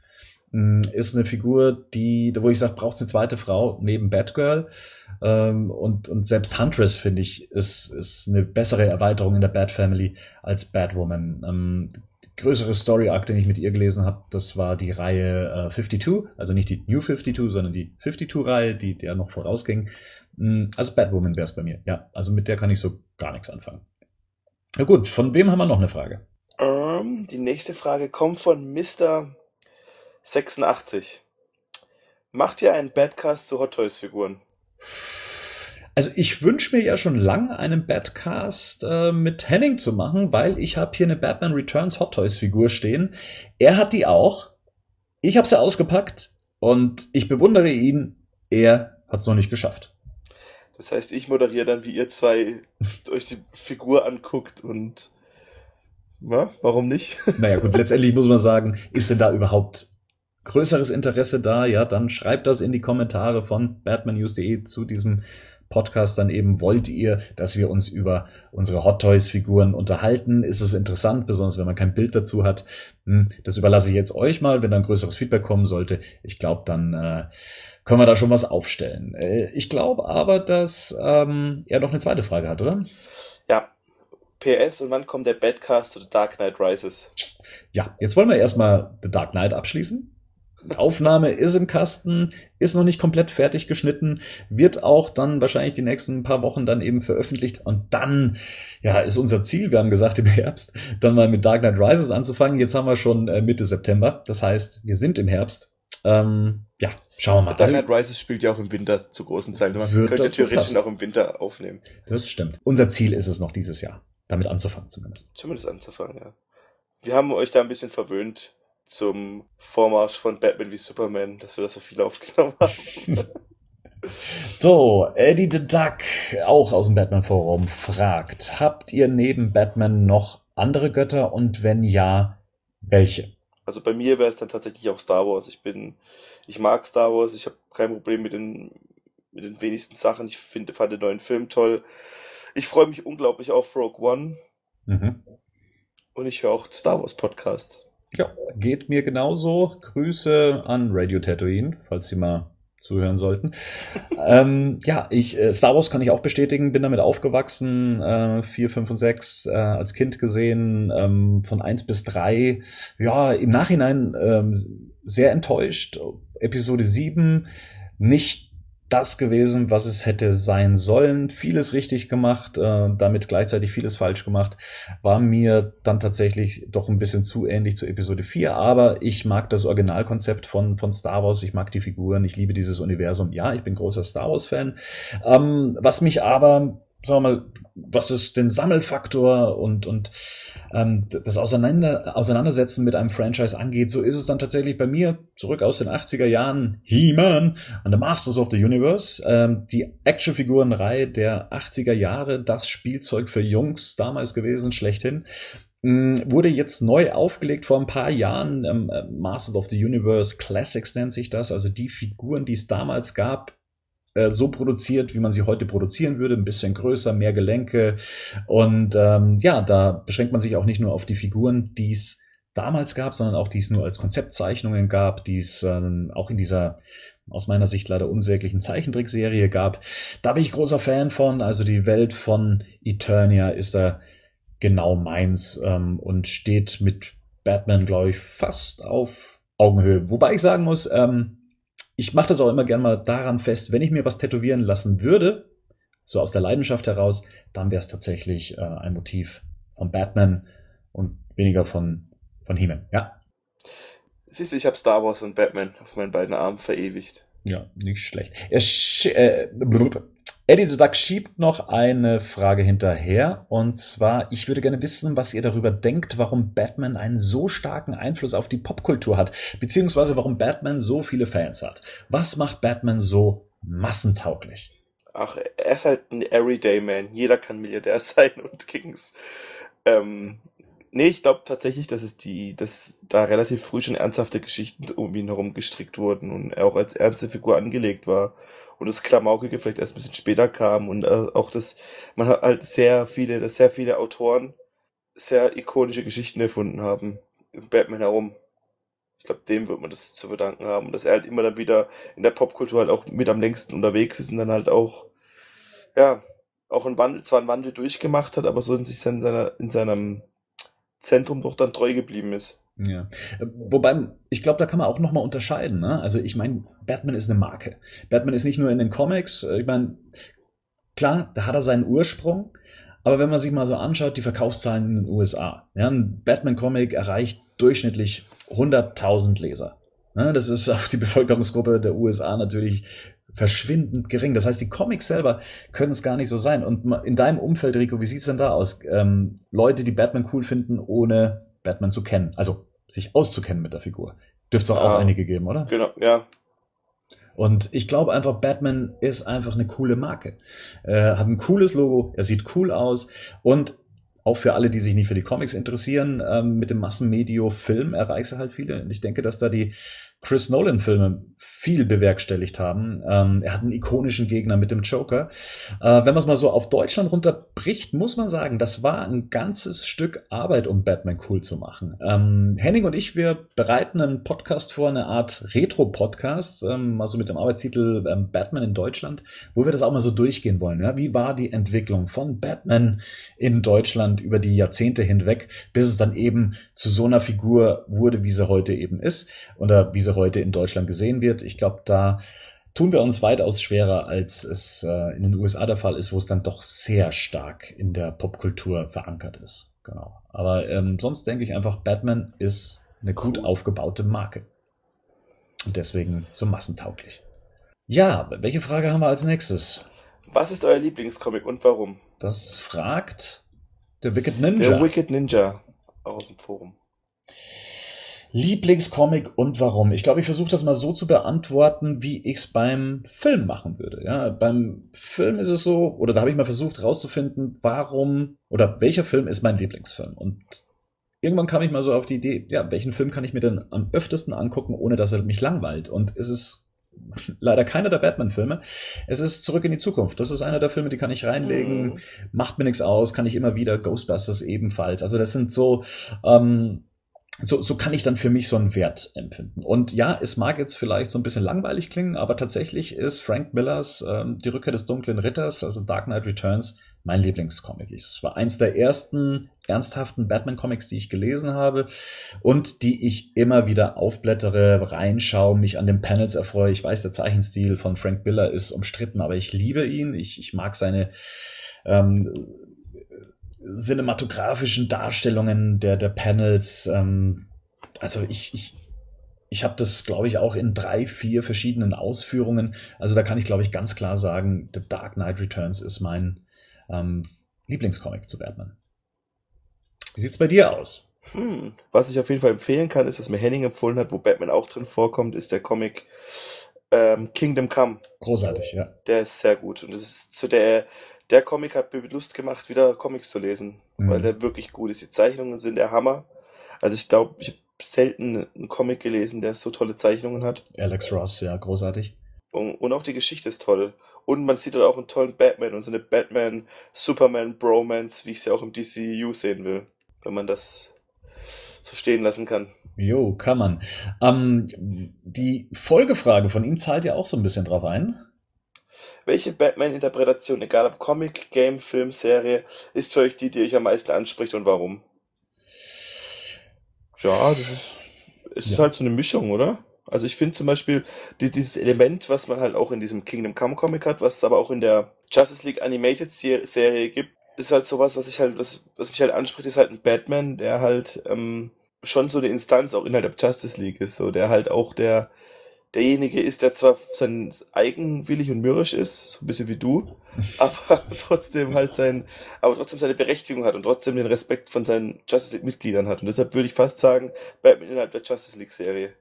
Mm, Ist eine Figur, die, wo ich sage, braucht es eine zweite Frau neben Batgirl. Ähm, und, und selbst Huntress, finde ich, ist, ist eine bessere Erweiterung in der Bat Family als Batwoman. Größere Story Arc, den ich mit ihr gelesen habe, das war die Reihe äh, 52, also nicht die New 52, sondern die 52-Reihe, die der noch vorausging. Mm, Also Batwoman wäre es bei mir, ja. Also mit der kann ich so gar nichts anfangen. Na gut, von wem haben wir noch eine Frage? Ähm, die nächste Frage kommt von Mr. 86. Macht ihr einen Badcast zu Hot Toys Figuren? Also ich wünsche mir ja schon lange einen Batcast äh, mit Henning zu machen, weil ich habe hier eine Batman Returns Hot Toys Figur stehen. Er hat die auch. Ich habe sie ausgepackt und ich bewundere ihn. Er hat es noch nicht geschafft. Das heißt, ich moderiere dann, wie ihr zwei euch die Figur anguckt und ja, warum nicht? Naja gut, letztendlich muss man sagen, ist denn da überhaupt größeres Interesse da? Ja, dann schreibt das in die Kommentare von batmannews.de zu diesem Podcast dann eben, wollt ihr, dass wir uns über unsere Hot Toys Figuren unterhalten? Ist es interessant, besonders wenn man kein Bild dazu hat? Hm, Das überlasse ich jetzt euch mal, wenn da ein größeres Feedback kommen sollte. Ich glaube, dann äh, können wir da schon was aufstellen. Äh, ich glaube aber, dass ähm, er noch eine zweite Frage hat, oder? Ja. PS und wann kommt der Badcast zu The Dark Knight Rises? Ja, jetzt wollen wir erstmal The Dark Knight abschließen. Aufnahme ist im Kasten, ist noch nicht komplett fertig geschnitten, wird auch dann wahrscheinlich die nächsten paar Wochen dann eben veröffentlicht und dann, ja, ist unser Ziel, wir haben gesagt im Herbst, dann mal mit Dark Knight Rises anzufangen. Jetzt haben wir schon äh, Mitte September, das heißt, wir sind im Herbst. Ähm, ja, schauen wir mal. Dark Also, Knight Rises spielt ja auch im Winter zu großen Teilen. Man könnte theoretisch passen. auch im Winter aufnehmen. das stimmt. Unser Ziel ist es noch dieses Jahr, damit anzufangen zumindest. Zumindest anzufangen, ja. Wir haben euch da ein bisschen verwöhnt zum Vormarsch von Batman wie Superman, dass wir das so viel aufgenommen haben. So, Eddie the Duck, auch aus dem Batman-Forum, fragt, habt ihr neben Batman noch andere Götter und wenn ja, welche? Also bei mir wäre es dann tatsächlich auch Star Wars. Ich bin, ich mag Star Wars, ich habe kein Problem mit den, mit den wenigsten Sachen. Ich finde, fand den neuen Film toll. Ich freue mich unglaublich auf Rogue One. Mhm. Und ich höre auch Star Wars Podcasts. Ja, geht mir genauso. Grüße an Radio Tatooine, falls Sie mal zuhören sollten. ähm, ja, ich, äh, Star Wars kann ich auch bestätigen, bin damit aufgewachsen, äh, 4, 5 und 6 äh, als Kind gesehen, ähm, von 1 bis 3. Ja, im Nachhinein ähm, sehr enttäuscht. Episode 7 nicht das gewesen, was es hätte sein sollen. Vieles richtig gemacht, äh, damit gleichzeitig vieles falsch gemacht. War mir dann tatsächlich doch ein bisschen zu ähnlich zu Episode 4, aber ich mag das Originalkonzept von, von Star Wars, ich mag die Figuren, ich liebe dieses Universum. Ja, ich bin großer Star Wars-Fan. Ähm, was mich aber sagen wir mal, was ist den Sammelfaktor und, und ähm, das Auseinander, Auseinandersetzen mit einem Franchise angeht, so ist es dann tatsächlich bei mir zurück aus den 80er Jahren He-Man and the Masters of the Universe. Ähm, die Actionfigurenreihe der 80er Jahre, das Spielzeug für Jungs damals gewesen, schlechthin mm, wurde jetzt neu aufgelegt vor ein paar Jahren. Ähm, äh, Masters of the Universe Classics nennt sich das. Also die Figuren, die es damals gab, äh, so produziert, wie man sie heute produzieren würde, ein bisschen größer, mehr Gelenke. Und ähm, ja, da beschränkt man sich auch nicht nur auf die Figuren, die es damals gab, sondern auch die es nur als Konzeptzeichnungen gab, die es ähm, auch in dieser aus meiner Sicht leider unsäglichen Zeichentrickserie gab. Da bin ich großer Fan von. Also die Welt von Eternia ist da genau meins ähm, und steht mit Batman, glaube ich, fast auf Augenhöhe. Wobei ich sagen muss, ähm, ich mache das auch immer gern mal daran fest, wenn ich mir was tätowieren lassen würde, so aus der Leidenschaft heraus, dann wäre es tatsächlich äh, ein Motiv von Batman und weniger von, von He-Man. Ja. Siehst du, ich habe Star Wars und Batman auf meinen beiden Armen verewigt. Ja, nicht schlecht. Er äh, Eddie the Duck schiebt noch eine Frage hinterher. Und zwar, ich würde gerne wissen, was ihr darüber denkt, warum Batman einen so starken Einfluss auf die Popkultur hat, beziehungsweise warum Batman so viele Fans hat. Was macht Batman so massentauglich? Ach, er ist halt ein Everyday Man. Jeder kann Milliardär sein und Kings. Ähm, nee, ich glaube tatsächlich, dass es die, dass da relativ früh schon ernsthafte Geschichten um ihn herum gestrickt wurden und er auch als ernste Figur angelegt war und das Klamaukige vielleicht erst ein bisschen später kam und äh, auch das, man hat halt sehr viele, dass sehr viele Autoren sehr ikonische Geschichten erfunden haben im Batman herum. Ich glaube, dem wird man das zu verdanken haben und dass er halt immer dann wieder in der Popkultur halt auch mit am längsten unterwegs ist und dann halt auch, ja, auch ein Wandel, zwar einen Wandel durchgemacht hat, aber so in sich in seiner, in seinem Zentrum doch dann treu geblieben ist. Ja. Wobei, ich glaube, da kann man auch nochmal unterscheiden. Ne? Also ich meine, Batman ist eine Marke. Batman ist nicht nur in den Comics. Äh, ich meine, klar, da hat er seinen Ursprung. Aber wenn man sich mal so anschaut, die Verkaufszahlen in den USA. Ja, ein Batman-Comic erreicht durchschnittlich 100.000 Leser. Ja, das ist auf die Bevölkerungsgruppe der USA natürlich verschwindend gering. Das heißt, die Comics selber können es gar nicht so sein. Und in deinem Umfeld, Rico, wie sieht's denn da aus? Ähm, Leute, die Batman cool finden, ohne Batman zu kennen. Also sich auszukennen mit der Figur. Dürfte es auch, ja, auch einige geben, oder? Genau, ja. Und ich glaube einfach, Batman ist einfach eine coole Marke. Er hat ein cooles Logo, er sieht cool aus und auch für alle, die sich nicht für die Comics interessieren, ähm, mit dem Massenmedio-Film erreicht er halt viele. Und ich denke, dass da die Chris Nolan-Filme viel bewerkstelligt haben. Ähm, er hat einen ikonischen Gegner mit dem Joker. Äh, wenn man es mal so auf Deutschland runterbricht, muss man sagen, das war ein ganzes Stück Arbeit, um Batman cool zu machen. Ähm, Henning und ich, wir bereiten einen Podcast vor, eine Art Retro-Podcast, ähm, mal so mit dem Arbeitstitel ähm, Batman in Deutschland, wo wir das auch mal so durchgehen wollen. Ja? Wie war die Entwicklung von Batman in Deutschland über die Jahrzehnte hinweg, bis es dann eben zu so einer Figur wurde, wie sie heute eben ist oder wie sie heute in Deutschland gesehen wird. Ich glaube, da tun wir uns weitaus schwerer, als es äh, in den USA der Fall ist, wo es dann doch sehr stark in der Popkultur verankert ist. Genau. Aber ähm, sonst denke ich einfach, Batman ist eine gut aufgebaute Marke. Und deswegen so massentauglich. Ja, welche Frage haben wir als nächstes? Was ist euer Lieblingscomic und warum? Das fragt der Wicked Ninja. Der Wicked Ninja aus dem Forum. Lieblingscomic und warum? Ich glaube, ich versuche das mal so zu beantworten, wie ich es beim Film machen würde. Ja, beim Film ist es so, oder da habe ich mal versucht herauszufinden, warum oder welcher Film ist mein Lieblingsfilm. Und irgendwann kam ich mal so auf die Idee, ja, welchen Film kann ich mir denn am öftesten angucken, ohne dass er mich langweilt? Und es ist leider keiner der Batman-Filme. Es ist Zurück in die Zukunft. Das ist einer der Filme, die kann ich reinlegen, mhm. macht mir nichts aus, kann ich immer wieder. Ghostbusters ebenfalls. Also das sind so ähm, so, so kann ich dann für mich so einen Wert empfinden. Und ja, es mag jetzt vielleicht so ein bisschen langweilig klingen, aber tatsächlich ist Frank Millers ähm, Die Rückkehr des dunklen Ritters, also Dark Knight Returns, mein Lieblingscomic. Es war eins der ersten ernsthaften Batman-Comics, die ich gelesen habe und die ich immer wieder aufblättere, reinschaue, mich an den Panels erfreue. Ich weiß, der Zeichenstil von Frank Miller ist umstritten, aber ich liebe ihn. Ich, ich mag seine ähm, cinematografischen Darstellungen der, der Panels. Ähm, also ich, ich, ich habe das, glaube ich, auch in drei, vier verschiedenen Ausführungen. Also da kann ich, glaube ich, ganz klar sagen, The Dark Knight Returns ist mein ähm, Lieblingscomic zu Batman. Wie sieht's bei dir aus? Hm, was ich auf jeden Fall empfehlen kann, ist, was mir Henning empfohlen hat, wo Batman auch drin vorkommt, ist der Comic ähm, Kingdom Come. Großartig, ja. Der ist sehr gut. Und das ist zu der der Comic hat mir Lust gemacht, wieder Comics zu lesen, mhm. weil der wirklich gut ist. Die Zeichnungen sind der Hammer. Also ich glaube, ich habe selten einen Comic gelesen, der so tolle Zeichnungen hat. Alex Ross, ja, großartig. Und, und auch die Geschichte ist toll. Und man sieht dort auch einen tollen Batman und so eine Batman-Superman-Bromance, wie ich sie auch im DCU sehen will, wenn man das so stehen lassen kann. Jo, kann man. Ähm, die Folgefrage von ihm zahlt ja auch so ein bisschen drauf ein. Welche Batman-Interpretation, egal ob Comic, Game, Film, Serie, ist für euch die, die euch am meisten anspricht und warum? Ja, das ist, es ja. ist halt so eine Mischung, oder? Also ich finde zum Beispiel dieses Element, was man halt auch in diesem Kingdom Come Comic hat, was es aber auch in der Justice League Animated Serie gibt, ist halt sowas, was ich halt, was, was mich halt anspricht, ist halt ein Batman, der halt ähm, schon so eine Instanz auch innerhalb der Justice League ist, so der halt auch der derjenige ist, der zwar sein eigenwillig und mürrisch ist, so ein bisschen wie du, aber trotzdem halt sein, aber trotzdem seine Berechtigung hat und trotzdem den Respekt von seinen Justice League Mitgliedern hat. Und deshalb würde ich fast sagen, Batman innerhalb der Justice League Serie.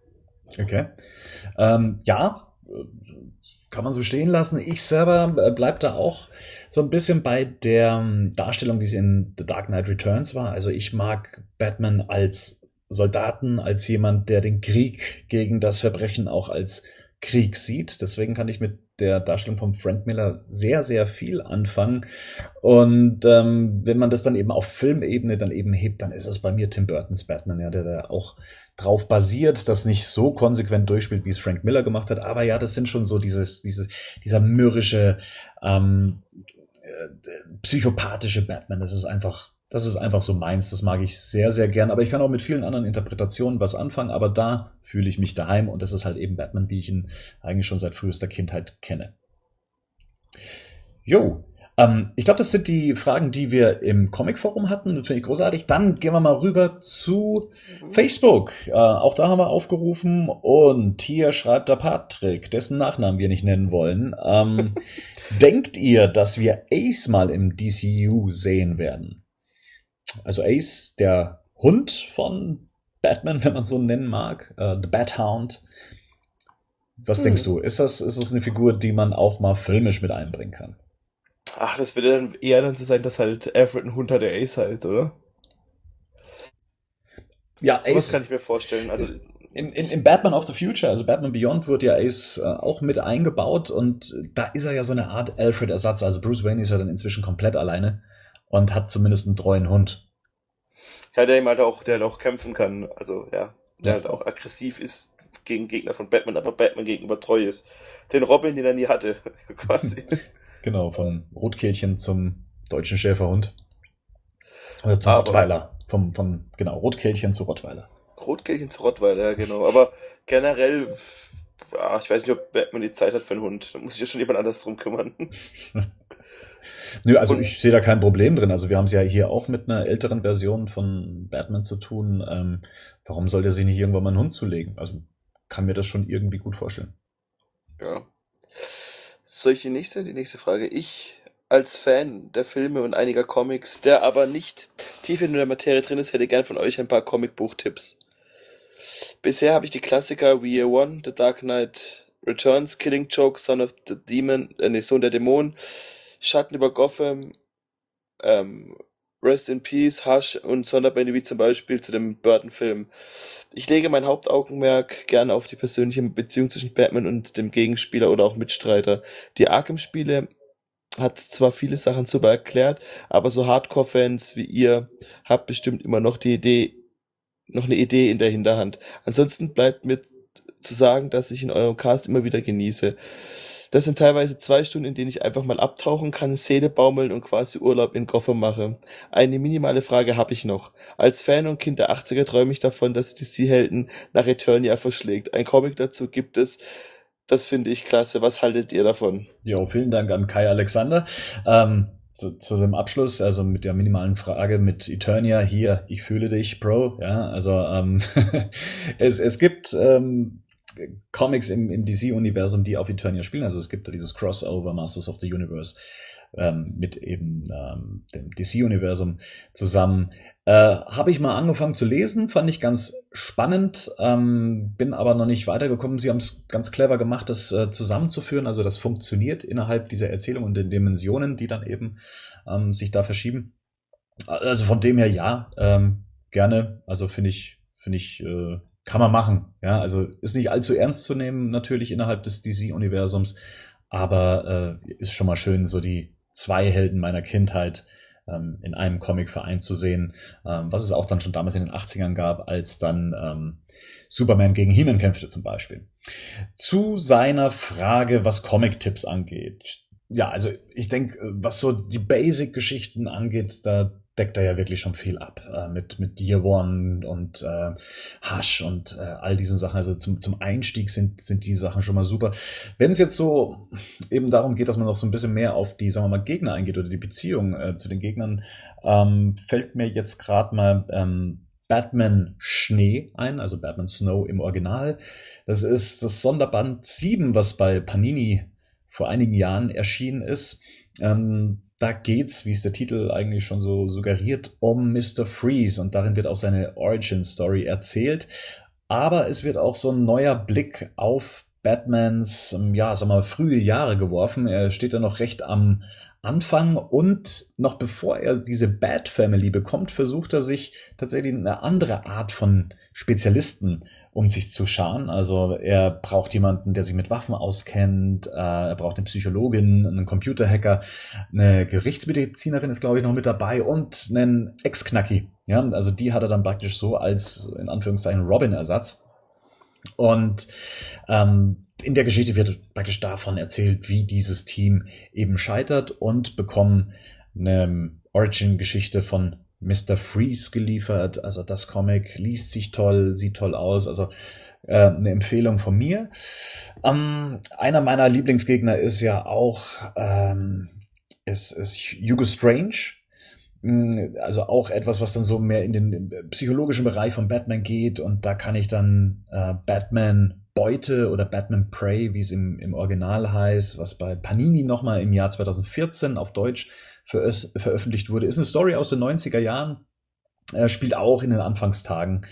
Okay. Ähm, ja, kann man so stehen lassen. Ich selber äh, bleib da auch so ein bisschen bei der ähm, Darstellung, wie sie in The Dark Knight Returns war. Also ich mag Batman als Soldaten, als jemand, der den Krieg gegen das Verbrechen auch als Krieg sieht. Deswegen kann ich mit der Darstellung von Frank Miller sehr, sehr viel anfangen. Und ähm, wenn man das dann eben auf Filmebene dann eben hebt, dann ist es bei mir Tim Burtons Batman, ja, der da auch drauf basiert, das nicht so konsequent durchspielt, wie es Frank Miller gemacht hat. Aber ja, das sind schon so dieses, dieses, dieser mürrische, ähm, äh, psychopathische Batman. Das ist einfach das ist einfach so meins, das mag ich sehr, sehr gern. Aber ich kann auch mit vielen anderen Interpretationen was anfangen, aber da fühle ich mich daheim und das ist halt eben Batman, wie ich ihn eigentlich schon seit frühester Kindheit kenne. Jo, ähm, ich glaube, das sind die Fragen, die wir im Comic-Forum hatten. Das finde ich großartig. Dann gehen wir mal rüber zu Facebook. Äh, auch da haben wir aufgerufen und hier schreibt der Patrick, dessen Nachnamen wir nicht nennen wollen. Ähm, denkt ihr, dass wir Ace mal im DCU sehen werden? Also Ace, der Hund von Batman, wenn man so nennen mag, äh, The Bat-Hound. Was hm. denkst du? Ist das, ist das eine Figur, die man auch mal filmisch mit einbringen kann? Ach, das würde dann eher dann so sein, dass halt Alfred ein Hund hat, der Ace halt, oder? Ja, so Ace. kann ich mir vorstellen. Also in, in, in Batman of the Future, also Batman Beyond, wird ja Ace äh, auch mit eingebaut und da ist er ja so eine Art Alfred-Ersatz. Also Bruce Wayne ist ja dann inzwischen komplett alleine und hat zumindest einen treuen Hund. Ja, der ihm halt auch, der halt auch kämpfen kann. Also, ja, der ja. halt auch aggressiv ist gegen Gegner von Batman, aber Batman gegenüber treu ist. Den Robin, den er nie hatte, quasi. genau, von Rotkehlchen zum deutschen Schäferhund. Oder zum aber, Rottweiler. Vom, vom, genau, Rotkehlchen zu Rottweiler. Rotkehlchen zu Rottweiler, ja, genau. Aber generell, ja, ich weiß nicht, ob Batman die Zeit hat für einen Hund. Da muss sich ja schon jemand anders drum kümmern. Nö, also ich sehe da kein Problem drin. Also wir haben es ja hier auch mit einer älteren Version von Batman zu tun. Ähm, warum soll der sich nicht irgendwann mal einen Hund zulegen? Also kann mir das schon irgendwie gut vorstellen. Ja. Soll ich die nächste? Die nächste Frage. Ich als Fan der Filme und einiger Comics, der aber nicht tief in der Materie drin ist, hätte gern von euch ein paar Comicbuchtipps. Bisher habe ich die Klassiker wie Year One, The Dark Knight Returns, Killing Joke, Son of the Demon, äh, nee, Sohn der Dämonen, Schatten über Gotham, ähm, Rest in Peace, Hush und Sonderbände wie zum Beispiel zu dem Burton-Film. Ich lege mein Hauptaugenmerk gerne auf die persönliche Beziehung zwischen Batman und dem Gegenspieler oder auch Mitstreiter. Die Arkham-Spiele hat zwar viele Sachen super erklärt, aber so Hardcore-Fans wie ihr habt bestimmt immer noch die Idee, noch eine Idee in der Hinterhand. Ansonsten bleibt mir zu sagen, dass ich in eurem Cast immer wieder genieße. Das sind teilweise zwei Stunden, in denen ich einfach mal abtauchen kann, Seele baumeln und quasi Urlaub in Gotham mache. Eine minimale Frage habe ich noch. Als Fan und Kind der 80er träume ich davon, dass die Sea-Helden nach Eternia verschlägt. Ein Comic dazu gibt es. Das finde ich klasse. Was haltet ihr davon? Jo, vielen Dank an Kai Alexander. Ähm, zu, zu dem Abschluss, also mit der minimalen Frage mit Eternia hier, ich fühle dich, Bro. Ja, also ähm, es, es gibt ähm, Comics im, im DC-Universum, die auf Eternia spielen. Also es gibt da dieses Crossover Masters of the Universe ähm, mit eben ähm, dem DC-Universum zusammen. Äh, Habe ich mal angefangen zu lesen, fand ich ganz spannend, ähm, bin aber noch nicht weitergekommen. Sie haben es ganz clever gemacht, das äh, zusammenzuführen. Also das funktioniert innerhalb dieser Erzählung und den Dimensionen, die dann eben ähm, sich da verschieben. Also von dem her ja, ähm, gerne. Also finde ich, finde ich äh, kann man machen. Ja, also ist nicht allzu ernst zu nehmen, natürlich innerhalb des DC-Universums, aber äh, ist schon mal schön, so die zwei Helden meiner Kindheit ähm, in einem Comic vereint zu sehen, ähm, was es auch dann schon damals in den 80ern gab, als dann ähm, Superman gegen He-Man kämpfte zum Beispiel. Zu seiner Frage, was Comic-Tipps angeht. Ja, also ich denke, was so die Basic-Geschichten angeht, da deckt er ja wirklich schon viel ab äh, mit mit Year One und äh, Hush und äh, all diesen Sachen. Also zum, zum Einstieg sind sind die Sachen schon mal super. Wenn es jetzt so eben darum geht, dass man noch so ein bisschen mehr auf die sagen wir mal Gegner eingeht oder die Beziehung äh, zu den Gegnern, ähm, fällt mir jetzt gerade mal ähm, Batman Schnee ein, also Batman Snow im Original. Das ist das Sonderband 7, was bei Panini vor einigen Jahren erschienen ist. Ähm, da geht's, wie es der Titel eigentlich schon so suggeriert, um Mr. Freeze und darin wird auch seine Origin Story erzählt. Aber es wird auch so ein neuer Blick auf Batmans, ähm, ja, sag mal, frühe Jahre geworfen. Er steht da noch recht am Anfang und noch bevor er diese Bat Family bekommt, versucht er sich tatsächlich eine andere Art von Spezialisten um sich zu scharen. Also er braucht jemanden, der sich mit Waffen auskennt, äh, er braucht eine Psychologin, einen Computerhacker, eine Gerichtsmedizinerin ist, glaube ich, noch mit dabei und einen Ex-Knacki. Ja, also die hat er dann praktisch so als, in Anführungszeichen, Robin-Ersatz. Und ähm, in der Geschichte wird praktisch davon erzählt, wie dieses Team eben scheitert und bekommen eine Origin-Geschichte von Mr. Freeze geliefert. Also das Comic liest sich toll, sieht toll aus. Also äh, eine Empfehlung von mir. Ähm, einer meiner Lieblingsgegner ist ja auch ähm, ist, ist Hugo Strange. Mm, also auch etwas, was dann so mehr in den psychologischen Bereich von Batman geht. Und da kann ich dann äh, Batman Beute oder Batman Prey, wie es im, im Original heißt, was bei Panini nochmal im Jahr 2014 auf Deutsch ver veröffentlicht wurde. Ist eine Story aus den 90er Jahren, äh, spielt auch in den Anfangstagen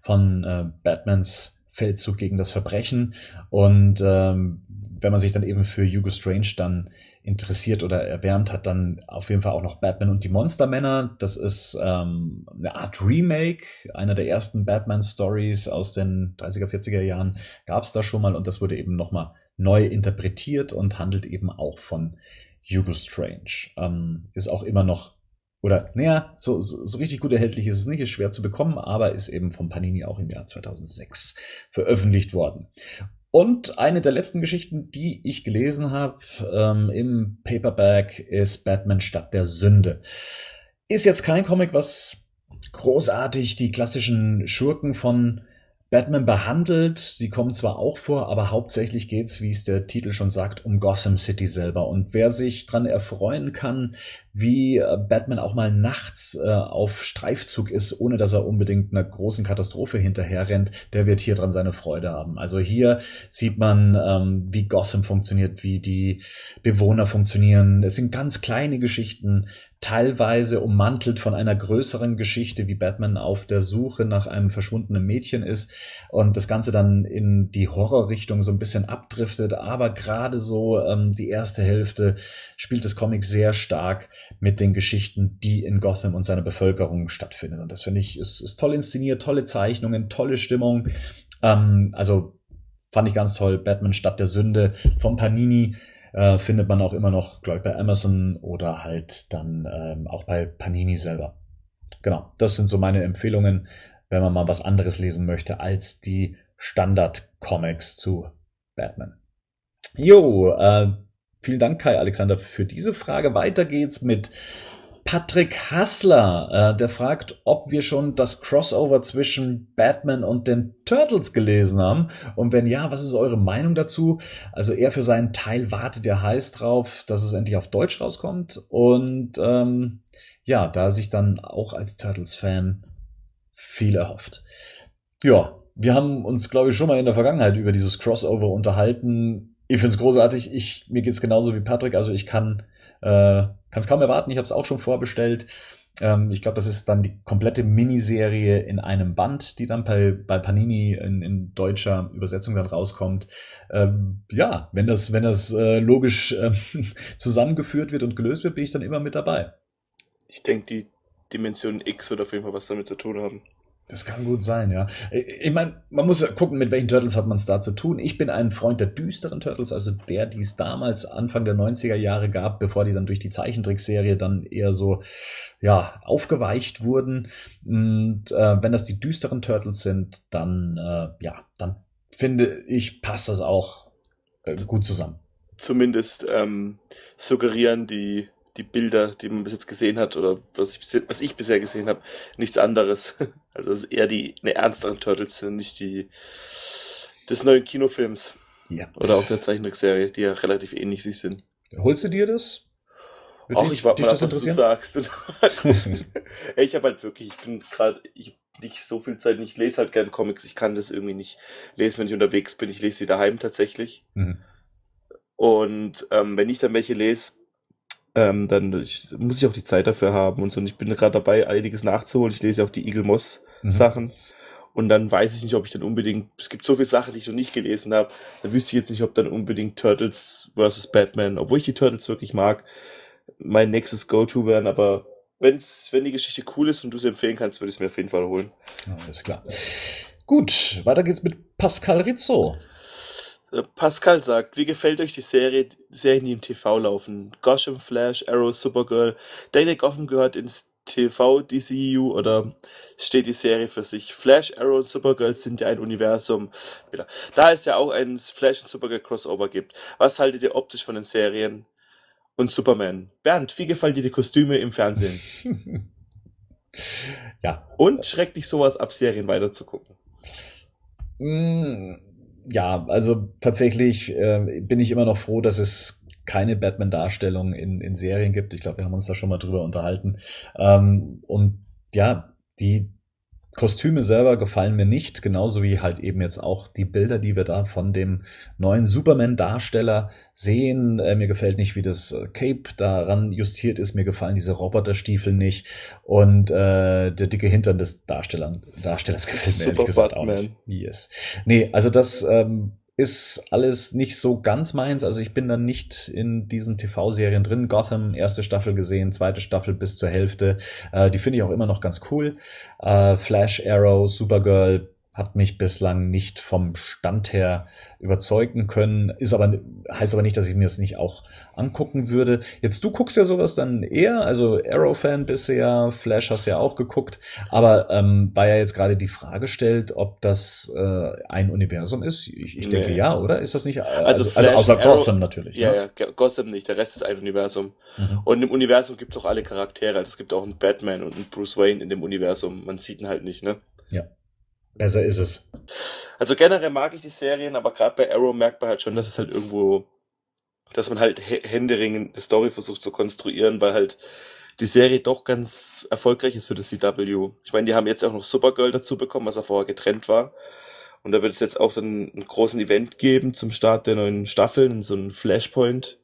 von äh, Batmans Feldzug gegen das Verbrechen. Und ähm, wenn man sich dann eben für Hugo Strange dann interessiert oder erwärmt, hat dann auf jeden Fall auch noch Batman und die Monstermänner. Das ist ähm, eine Art Remake einer der ersten Batman-Stories aus den 30er, 40er Jahren. Gab es da schon mal und das wurde eben nochmal neu interpretiert und handelt eben auch von Hugo Strange. Ähm, ist auch immer noch, oder naja, so, so, so richtig gut erhältlich ist es nicht, ist schwer zu bekommen, aber ist eben von Panini auch im Jahr 2006 veröffentlicht worden. Und eine der letzten Geschichten, die ich gelesen habe ähm, im Paperback, ist Batman Stadt der Sünde. Ist jetzt kein Comic, was großartig die klassischen Schurken von Batman behandelt. Sie kommen zwar auch vor, aber hauptsächlich geht's, wie es der Titel schon sagt, um Gotham City selber. Und wer sich dran erfreuen kann, wie äh, Batman auch mal nachts äh, auf Streifzug ist, ohne dass er unbedingt einer großen Katastrophe hinterher rennt, der wird hier dran seine Freude haben. Also hier sieht man, ähm, wie Gotham funktioniert, wie die Bewohner funktionieren. Es sind ganz kleine Geschichten, teilweise ummantelt von einer größeren Geschichte, wie Batman auf der Suche nach einem verschwundenen Mädchen ist und das Ganze dann in die Horrorrichtung so ein bisschen abdriftet. Aber gerade so ähm, die erste Hälfte spielt das Comic sehr stark mit den Geschichten, die in Gotham und seiner Bevölkerung stattfinden. Und das finde ich ist, ist toll inszeniert, tolle Zeichnungen, tolle Stimmung. Ähm, also fand ich ganz toll. Batman Stadt der Sünde von Panini äh, findet man auch immer noch, glaube ich, bei Amazon oder halt dann ähm, auch bei Panini selber. Genau, das sind so meine Empfehlungen, wenn man mal was anderes lesen möchte als die Standard-Comics zu Batman. Jo, äh, vielen Dank, Kai Alexander, für diese Frage. Weiter geht's mit Patrick Hassler, äh, der fragt, ob wir schon das Crossover zwischen Batman und den Turtles gelesen haben. Und wenn ja, was ist eure Meinung dazu? Also er für seinen Teil wartet ja heiß drauf, dass es endlich auf Deutsch rauskommt. Und ähm, ja, da sich dann auch als Turtles-Fan viel erhofft. Ja, wir haben uns, glaube ich, schon mal in der Vergangenheit über dieses Crossover unterhalten. Ich finde es großartig. Ich, mir geht's genauso wie Patrick. Also ich kann äh, kann es kaum erwarten, ich habe es auch schon vorbestellt. Ähm, ich glaube, das ist dann die komplette Miniserie in einem Band, die dann bei, bei Panini in, in deutscher Übersetzung dann rauskommt. Ähm, ja, wenn das, wenn das äh, logisch äh, zusammengeführt wird und gelöst wird, bin ich dann immer mit dabei. Ich denke, die Dimension X wird auf jeden Fall was damit zu tun haben. Das kann gut sein, ja. Ich meine, man muss gucken, mit welchen Turtles hat man es da zu tun. Ich bin ein Freund der düsteren Turtles, also der, die es damals Anfang der 90er Jahre gab, bevor die dann durch die Zeichentrickserie dann eher so, ja, aufgeweicht wurden. Und äh, wenn das die düsteren Turtles sind, dann, äh, ja, dann finde ich, passt das auch äh, gut zusammen. Zumindest ähm, suggerieren die die Bilder, die man bis jetzt gesehen hat oder was ich, was ich bisher gesehen habe, nichts anderes. Also es ist eher die eine ernsteren Turtles sind, nicht die des neuen Kinofilms. Ja. Oder auch der Zeichentrickserie, die ja relativ ähnlich sich sind. Holst du dir das? Auch ich warte mal ab, was du sagst. ich habe halt wirklich, ich bin gerade, ich nicht so viel Zeit, ich lese halt gern Comics, ich kann das irgendwie nicht lesen, wenn ich unterwegs bin. Ich lese sie daheim tatsächlich. Mhm. Und ähm, wenn ich dann welche lese, ähm, dann ich, muss ich auch die Zeit dafür haben und so. Und ich bin gerade dabei, einiges nachzuholen. Ich lese auch die Eagle Moss mhm. Sachen. Und dann weiß ich nicht, ob ich dann unbedingt, es gibt so viele Sachen, die ich noch nicht gelesen habe, da wüsste ich jetzt nicht, ob dann unbedingt Turtles vs. Batman, obwohl ich die Turtles wirklich mag, mein nächstes Go-To wären, aber wenn's, wenn die Geschichte cool ist und du sie empfehlen kannst, würde ich es mir auf jeden Fall holen. Alles klar. Gut, weiter geht's mit Pascal Rizzo. Äh, Pascal sagt, wie gefällt euch die Serie, Serien, die im TV laufen? Gotham, Flash, Arrow, Supergirl. Daily Gotham gehört ins TV DCU oder steht die Serie für sich? Flash, Arrow und Supergirl sind ja ein Universum. Da es ja auch ein Flash und Supergirl Crossover gibt. Was haltet ihr optisch von den Serien? Und Superman. Bernd, wie gefallen dir die Kostüme im Fernsehen? ja. Und schreckt dich sowas ab, Serien weiterzugucken? Mm ja, also tatsächlich äh, bin ich immer noch froh, dass es keine Batman-Darstellung in, in Serien gibt. Ich glaube, wir haben uns da schon mal drüber unterhalten. Ähm, und ja, die Kostüme selber gefallen mir nicht, genauso wie halt eben jetzt auch die Bilder, die wir da von dem neuen Superman-Darsteller sehen. Äh, mir gefällt nicht, wie das äh, Cape daran justiert ist. Mir gefallen diese Roboterstiefel nicht. Und äh, der dicke Hintern des Darstellers, Darstellers gefällt mir Super ehrlich gesagt Batman. auch nicht. Yes. Nee, also das ähm, ist alles nicht so ganz meins. Also ich bin dann nicht in diesen TV-Serien drin. Gotham, erste Staffel gesehen, zweite Staffel bis zur Hälfte. Äh, die finde ich auch immer noch ganz cool. Äh, Flash, Arrow, Supergirl hat mich bislang nicht vom Stand her überzeugen können. Ist aber, heißt aber nicht, dass ich mir das nicht auch angucken würde. Jetzt, du guckst ja sowas dann eher, also Arrow-Fan ja, Flash hast ja auch geguckt, aber ähm, da ja jetzt gerade die Frage stellt, ob das äh, ein Universum ist, ich, ich denke nee. ja, oder? Ist das nicht? Äh, also, also, Flash, also außer Arrow, Gotham natürlich. Ja, ne? ja, Gotham nicht, der Rest ist ein Universum. Mhm. Und im Universum gibt es auch alle Charaktere, also es gibt auch einen Batman und einen Bruce Wayne in dem Universum, man sieht ihn halt nicht, ne? Ja. Besser ist es. Also generell mag ich die Serien, aber gerade bei Arrow merkt man halt schon, dass es halt irgendwo, dass man halt händeringend eine Story versucht zu konstruieren, weil halt die Serie doch ganz erfolgreich ist für das CW. Ich meine, die haben jetzt auch noch Supergirl dazu bekommen, was er vorher getrennt war. Und da wird es jetzt auch dann einen großen Event geben zum Start der neuen Staffeln, so ein Flashpoint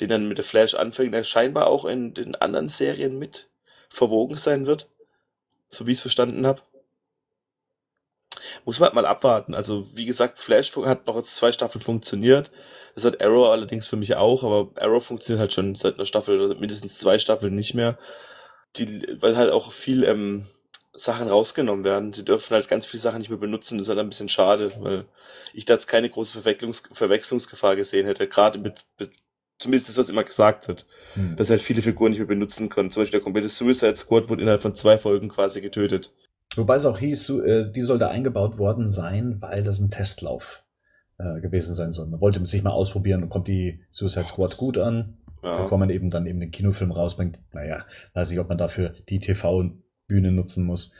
den dann mit der Flash anfängt, der scheinbar auch in den anderen Serien mit verwogen sein wird. So wie ich es verstanden habe. Muss man halt mal abwarten. Also, wie gesagt, Flash hat noch jetzt zwei Staffeln funktioniert. Das hat Arrow allerdings für mich auch, aber Arrow funktioniert halt schon seit einer Staffel oder mindestens zwei Staffeln nicht mehr. Die, weil halt auch viel ähm, Sachen rausgenommen werden. Sie dürfen halt ganz viele Sachen nicht mehr benutzen. Das ist halt ein bisschen schade, weil ich da jetzt keine große Verwechslungs Verwechslungsgefahr gesehen hätte. Gerade mit, mit zumindest das, was immer gesagt wird, hm. dass halt viele Figuren nicht mehr benutzen können. Zum Beispiel der komplette Suicide Squad wurde innerhalb von zwei Folgen quasi getötet. Wobei es auch hieß, äh, die soll da eingebaut worden sein, weil das ein Testlauf äh, gewesen sein soll. Man wollte sich mal ausprobieren und kommt die Suicide Squad gut an, ja. bevor man eben dann eben den Kinofilm rausbringt. Naja, weiß ich, ob man dafür die TV-Bühne nutzen muss.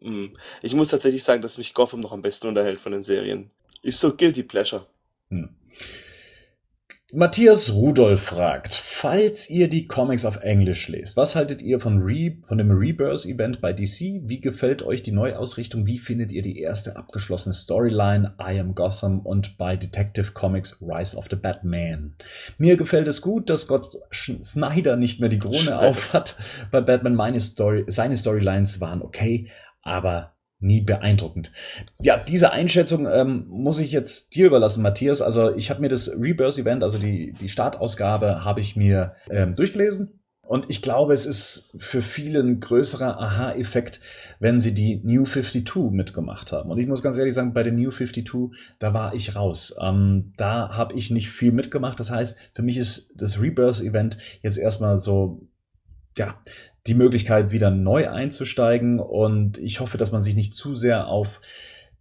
Hm. Ich muss tatsächlich sagen, dass mich Gotham noch am besten unterhält von den Serien. Ist so Guilty Pleasure. Hm. Matthias Rudolf fragt, falls ihr die Comics auf Englisch lest, was haltet ihr von, Re von dem Rebirth-Event bei DC? Wie gefällt euch die Neuausrichtung? Wie findet ihr die erste abgeschlossene Storyline I Am Gotham und bei Detective Comics Rise of the Batman? Mir gefällt es gut, dass Gott Snyder nicht mehr die Krone auf hat. Bei Batman meine Story, seine Storylines waren okay, aber nie beeindruckend. Ja, diese Einschätzung ähm, muss ich jetzt dir überlassen, Matthias. Also ich habe mir das Rebirth-Event, also die, die Startausgabe, habe ich mir ähm, durchgelesen. Und ich glaube, es ist für viele ein größerer Aha-Effekt, wenn sie die New 52 mitgemacht haben. Und ich muss ganz ehrlich sagen, bei der New 52, da war ich raus. Ähm, da habe ich nicht viel mitgemacht. Das heißt, für mich ist das Rebirth-Event jetzt erstmal so ja, die Möglichkeit, wieder neu einzusteigen. Und ich hoffe, dass man sich nicht zu sehr auf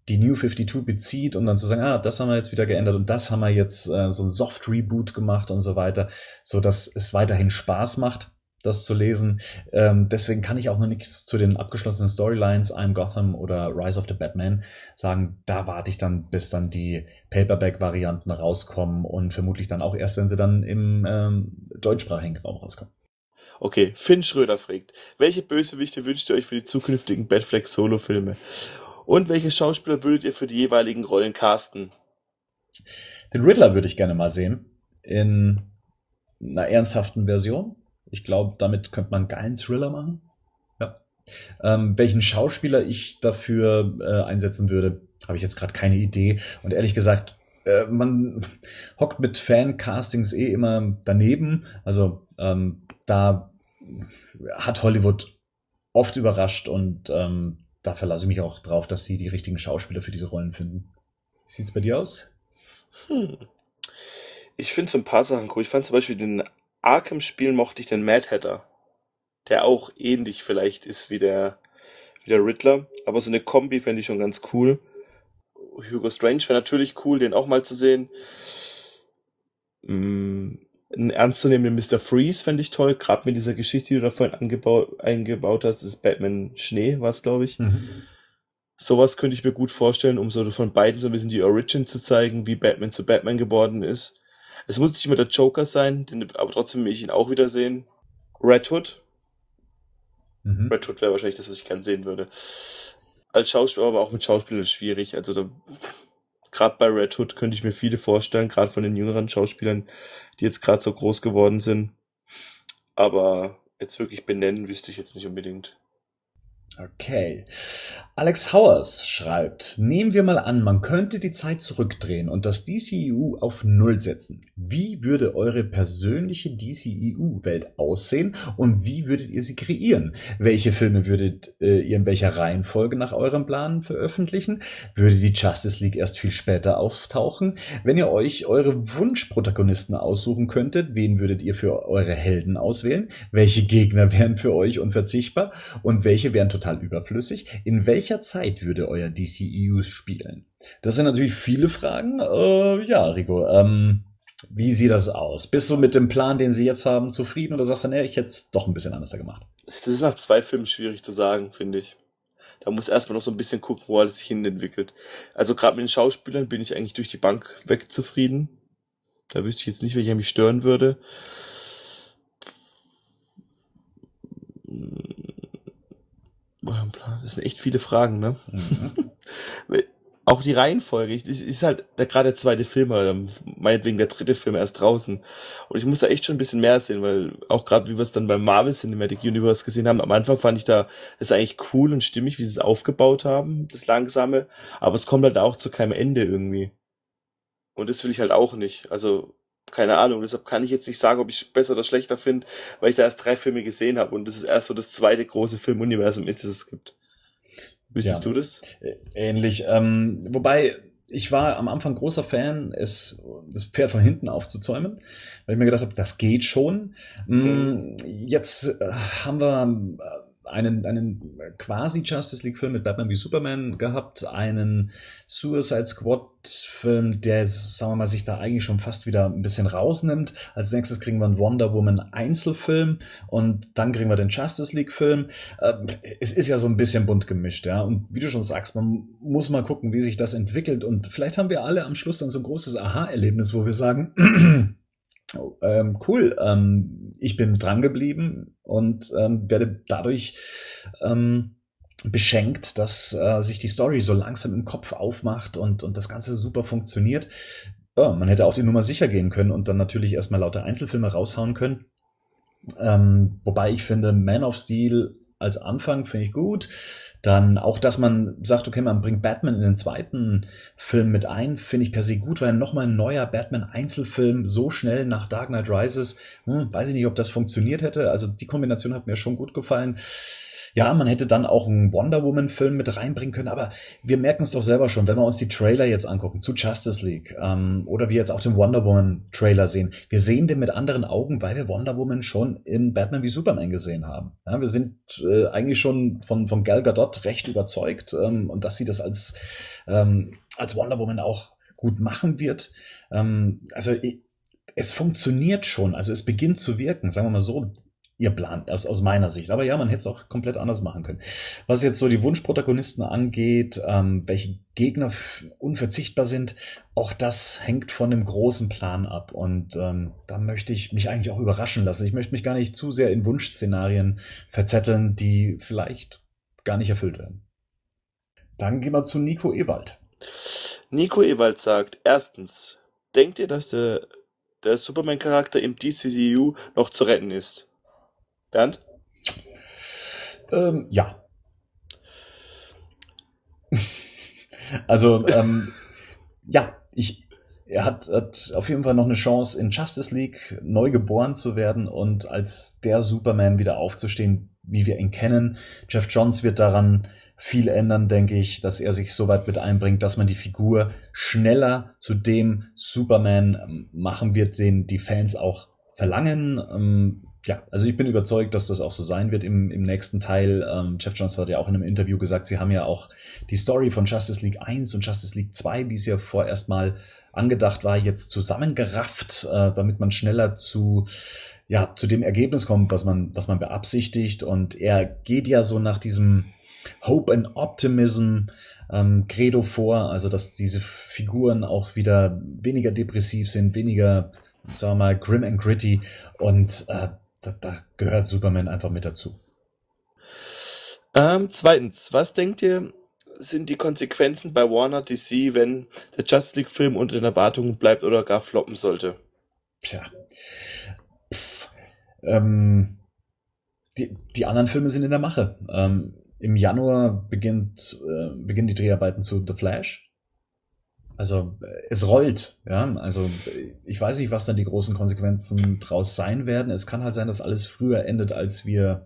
die New 52 bezieht und dann zu sagen, ah, das haben wir jetzt wieder geändert und das haben wir jetzt äh, so ein Soft Reboot gemacht und so weiter, so dass es weiterhin Spaß macht, das zu lesen. Ähm, deswegen kann ich auch noch nichts zu den abgeschlossenen Storylines, I'm Gotham oder Rise of the Batman sagen. Da warte ich dann, bis dann die Paperback-Varianten rauskommen und vermutlich dann auch erst, wenn sie dann im ähm, deutschsprachigen Raum rauskommen. Okay, Finn Schröder fragt, welche Bösewichte wünscht ihr euch für die zukünftigen Batfleck Solo-Filme? Und welche Schauspieler würdet ihr für die jeweiligen Rollen casten? Den Riddler würde ich gerne mal sehen. In einer ernsthaften Version. Ich glaube, damit könnte man einen geilen Thriller machen. Ja. Ähm, welchen Schauspieler ich dafür äh, einsetzen würde, habe ich jetzt gerade keine Idee. Und ehrlich gesagt, äh, man hockt mit Fan-Castings eh immer daneben. Also ähm, da hat Hollywood oft überrascht und ähm, da verlasse ich mich auch drauf, dass sie die richtigen Schauspieler für diese Rollen finden. Wie sieht es bei dir aus? Hm. Ich finde so ein paar Sachen cool. Ich fand zum Beispiel den Arkham-Spiel mochte ich den Mad Hatter, der auch ähnlich vielleicht ist wie der, wie der Riddler, aber so eine Kombi fände ich schon ganz cool. Hugo Strange wäre natürlich cool, den auch mal zu sehen. Hm einen ernstzunehmenden Mr. Freeze fände ich toll, gerade mit dieser Geschichte, die du da vorhin angebaut, eingebaut hast, ist Batman Schnee, war es, glaube ich. Mhm. Sowas könnte ich mir gut vorstellen, um so von beiden so ein bisschen die Origin zu zeigen, wie Batman zu Batman geworden ist. Es muss nicht immer der Joker sein, den, aber trotzdem will ich ihn auch wieder sehen. Red Hood. Mhm. Red Hood wäre wahrscheinlich das, was ich gern sehen würde. Als Schauspieler, aber auch mit Schauspielern ist schwierig. Also da gerade bei Red Hood könnte ich mir viele vorstellen, gerade von den jüngeren Schauspielern, die jetzt gerade so groß geworden sind. Aber jetzt wirklich benennen wüsste ich jetzt nicht unbedingt. Okay. Alex Howers schreibt, nehmen wir mal an, man könnte die Zeit zurückdrehen und das DCEU auf Null setzen. Wie würde eure persönliche DCEU-Welt aussehen und wie würdet ihr sie kreieren? Welche Filme würdet äh, ihr in welcher Reihenfolge nach eurem Plan veröffentlichen? Würde die Justice League erst viel später auftauchen? Wenn ihr euch eure Wunschprotagonisten aussuchen könntet, wen würdet ihr für eure Helden auswählen? Welche Gegner wären für euch unverzichtbar und welche wären total total überflüssig. In welcher Zeit würde euer DCEU spielen? Das sind natürlich viele Fragen. Äh, ja, Rico, ähm, wie sieht das aus? Bist du mit dem Plan, den sie jetzt haben, zufrieden oder sagst du, nee, ich hätte es doch ein bisschen anders gemacht? Das ist nach zwei Filmen schwierig zu sagen, finde ich. Da muss erstmal noch so ein bisschen gucken, wo alles sich hin entwickelt. Also gerade mit den Schauspielern bin ich eigentlich durch die Bank weg zufrieden. Da wüsste ich jetzt nicht, welcher mich stören würde. Das sind echt viele Fragen, ne? Mhm. auch die Reihenfolge, es ist halt der, gerade der zweite Film, oder meinetwegen der dritte Film erst draußen. Und ich muss da echt schon ein bisschen mehr sehen, weil auch gerade wie wir es dann beim Marvel Cinematic Universe gesehen haben, am Anfang fand ich da es eigentlich cool und stimmig, wie sie es aufgebaut haben, das Langsame, aber es kommt halt auch zu keinem Ende irgendwie. Und das will ich halt auch nicht. Also, keine Ahnung, deshalb kann ich jetzt nicht sagen, ob ich es besser oder schlechter finde, weil ich da erst drei Filme gesehen habe und das ist erst so das zweite große Filmuniversum ist, das es gibt. Wüsstest ja, du das? Ähnlich. Ähm, wobei, ich war am Anfang großer Fan, es, das Pferd von hinten aufzuzäumen, weil ich mir gedacht habe, das geht schon. Mm, mhm. Jetzt äh, haben wir einen, einen quasi Justice League Film mit Batman wie Superman gehabt, einen Suicide Squad Film, der, sagen wir mal, sich da eigentlich schon fast wieder ein bisschen rausnimmt. Als nächstes kriegen wir einen Wonder Woman Einzelfilm und dann kriegen wir den Justice League Film. Ähm, es ist ja so ein bisschen bunt gemischt, ja. Und wie du schon sagst, man muss mal gucken, wie sich das entwickelt und vielleicht haben wir alle am Schluss dann so ein großes Aha-Erlebnis, wo wir sagen, ähm, cool, ähm, ich bin dran geblieben und ähm, werde dadurch ähm, beschenkt, dass äh, sich die Story so langsam im Kopf aufmacht und, und das Ganze super funktioniert. Ja, man hätte auch die Nummer sicher gehen können und dann natürlich erstmal lauter Einzelfilme raushauen können. Ähm, wobei ich finde, Man of Steel als Anfang finde ich gut. Dann auch, dass man sagt, okay, man bringt Batman in den zweiten Film mit ein, finde ich per se gut, weil nochmal ein neuer Batman-Einzelfilm so schnell nach Dark Knight Rises, hm, weiß ich nicht, ob das funktioniert hätte. Also die Kombination hat mir schon gut gefallen. Ja, man hätte dann auch einen Wonder Woman-Film mit reinbringen können, aber wir merken es doch selber schon, wenn wir uns die Trailer jetzt angucken zu Justice League ähm, oder wir jetzt auch den Wonder Woman-Trailer sehen. Wir sehen den mit anderen Augen, weil wir Wonder Woman schon in Batman wie Superman gesehen haben. Ja, wir sind äh, eigentlich schon von, von Gal Gadot recht überzeugt ähm, und dass sie das als, ähm, als Wonder Woman auch gut machen wird. Ähm, also es funktioniert schon, also es beginnt zu wirken, sagen wir mal so ihr Plan, aus, aus meiner Sicht. Aber ja, man hätte es auch komplett anders machen können. Was jetzt so die Wunschprotagonisten angeht, ähm, welche Gegner unverzichtbar sind, auch das hängt von dem großen Plan ab. Und ähm, da möchte ich mich eigentlich auch überraschen lassen. Ich möchte mich gar nicht zu sehr in Wunschszenarien verzetteln, die vielleicht gar nicht erfüllt werden. Dann gehen wir zu Nico Ewald. Nico Ewald sagt, erstens, denkt ihr, dass der, der Superman-Charakter im DCCU noch zu retten ist? Bernd? Ähm, ja. also, ähm, ja, ich, er hat, hat auf jeden Fall noch eine Chance, in Justice League neu geboren zu werden und als der Superman wieder aufzustehen, wie wir ihn kennen. Jeff Johns wird daran viel ändern, denke ich, dass er sich so weit mit einbringt, dass man die Figur schneller zu dem Superman ähm, machen wird, den die Fans auch verlangen. Ja, also ich bin überzeugt, dass das auch so sein wird im, im nächsten Teil. Ähm, Jeff Jones hat ja auch in einem Interview gesagt, sie haben ja auch die Story von Justice League 1 und Justice League 2, wie es ja vorerst mal angedacht war, jetzt zusammengerafft, äh, damit man schneller zu, ja, zu dem Ergebnis kommt, was man, was man beabsichtigt. Und er geht ja so nach diesem Hope and Optimism ähm, Credo vor, also dass diese Figuren auch wieder weniger depressiv sind, weniger sagen wir mal, grim and gritty und äh, da, da gehört Superman einfach mit dazu. Ähm, zweitens, was denkt ihr, sind die Konsequenzen bei Warner DC, wenn der Justice League Film unter den Erwartungen bleibt oder gar floppen sollte? Tja. Ähm, die, die anderen Filme sind in der Mache. Ähm, Im Januar beginnt, äh, beginnen die Dreharbeiten zu The Flash. Also es rollt, ja. Also ich weiß nicht, was dann die großen Konsequenzen draus sein werden. Es kann halt sein, dass alles früher endet, als wir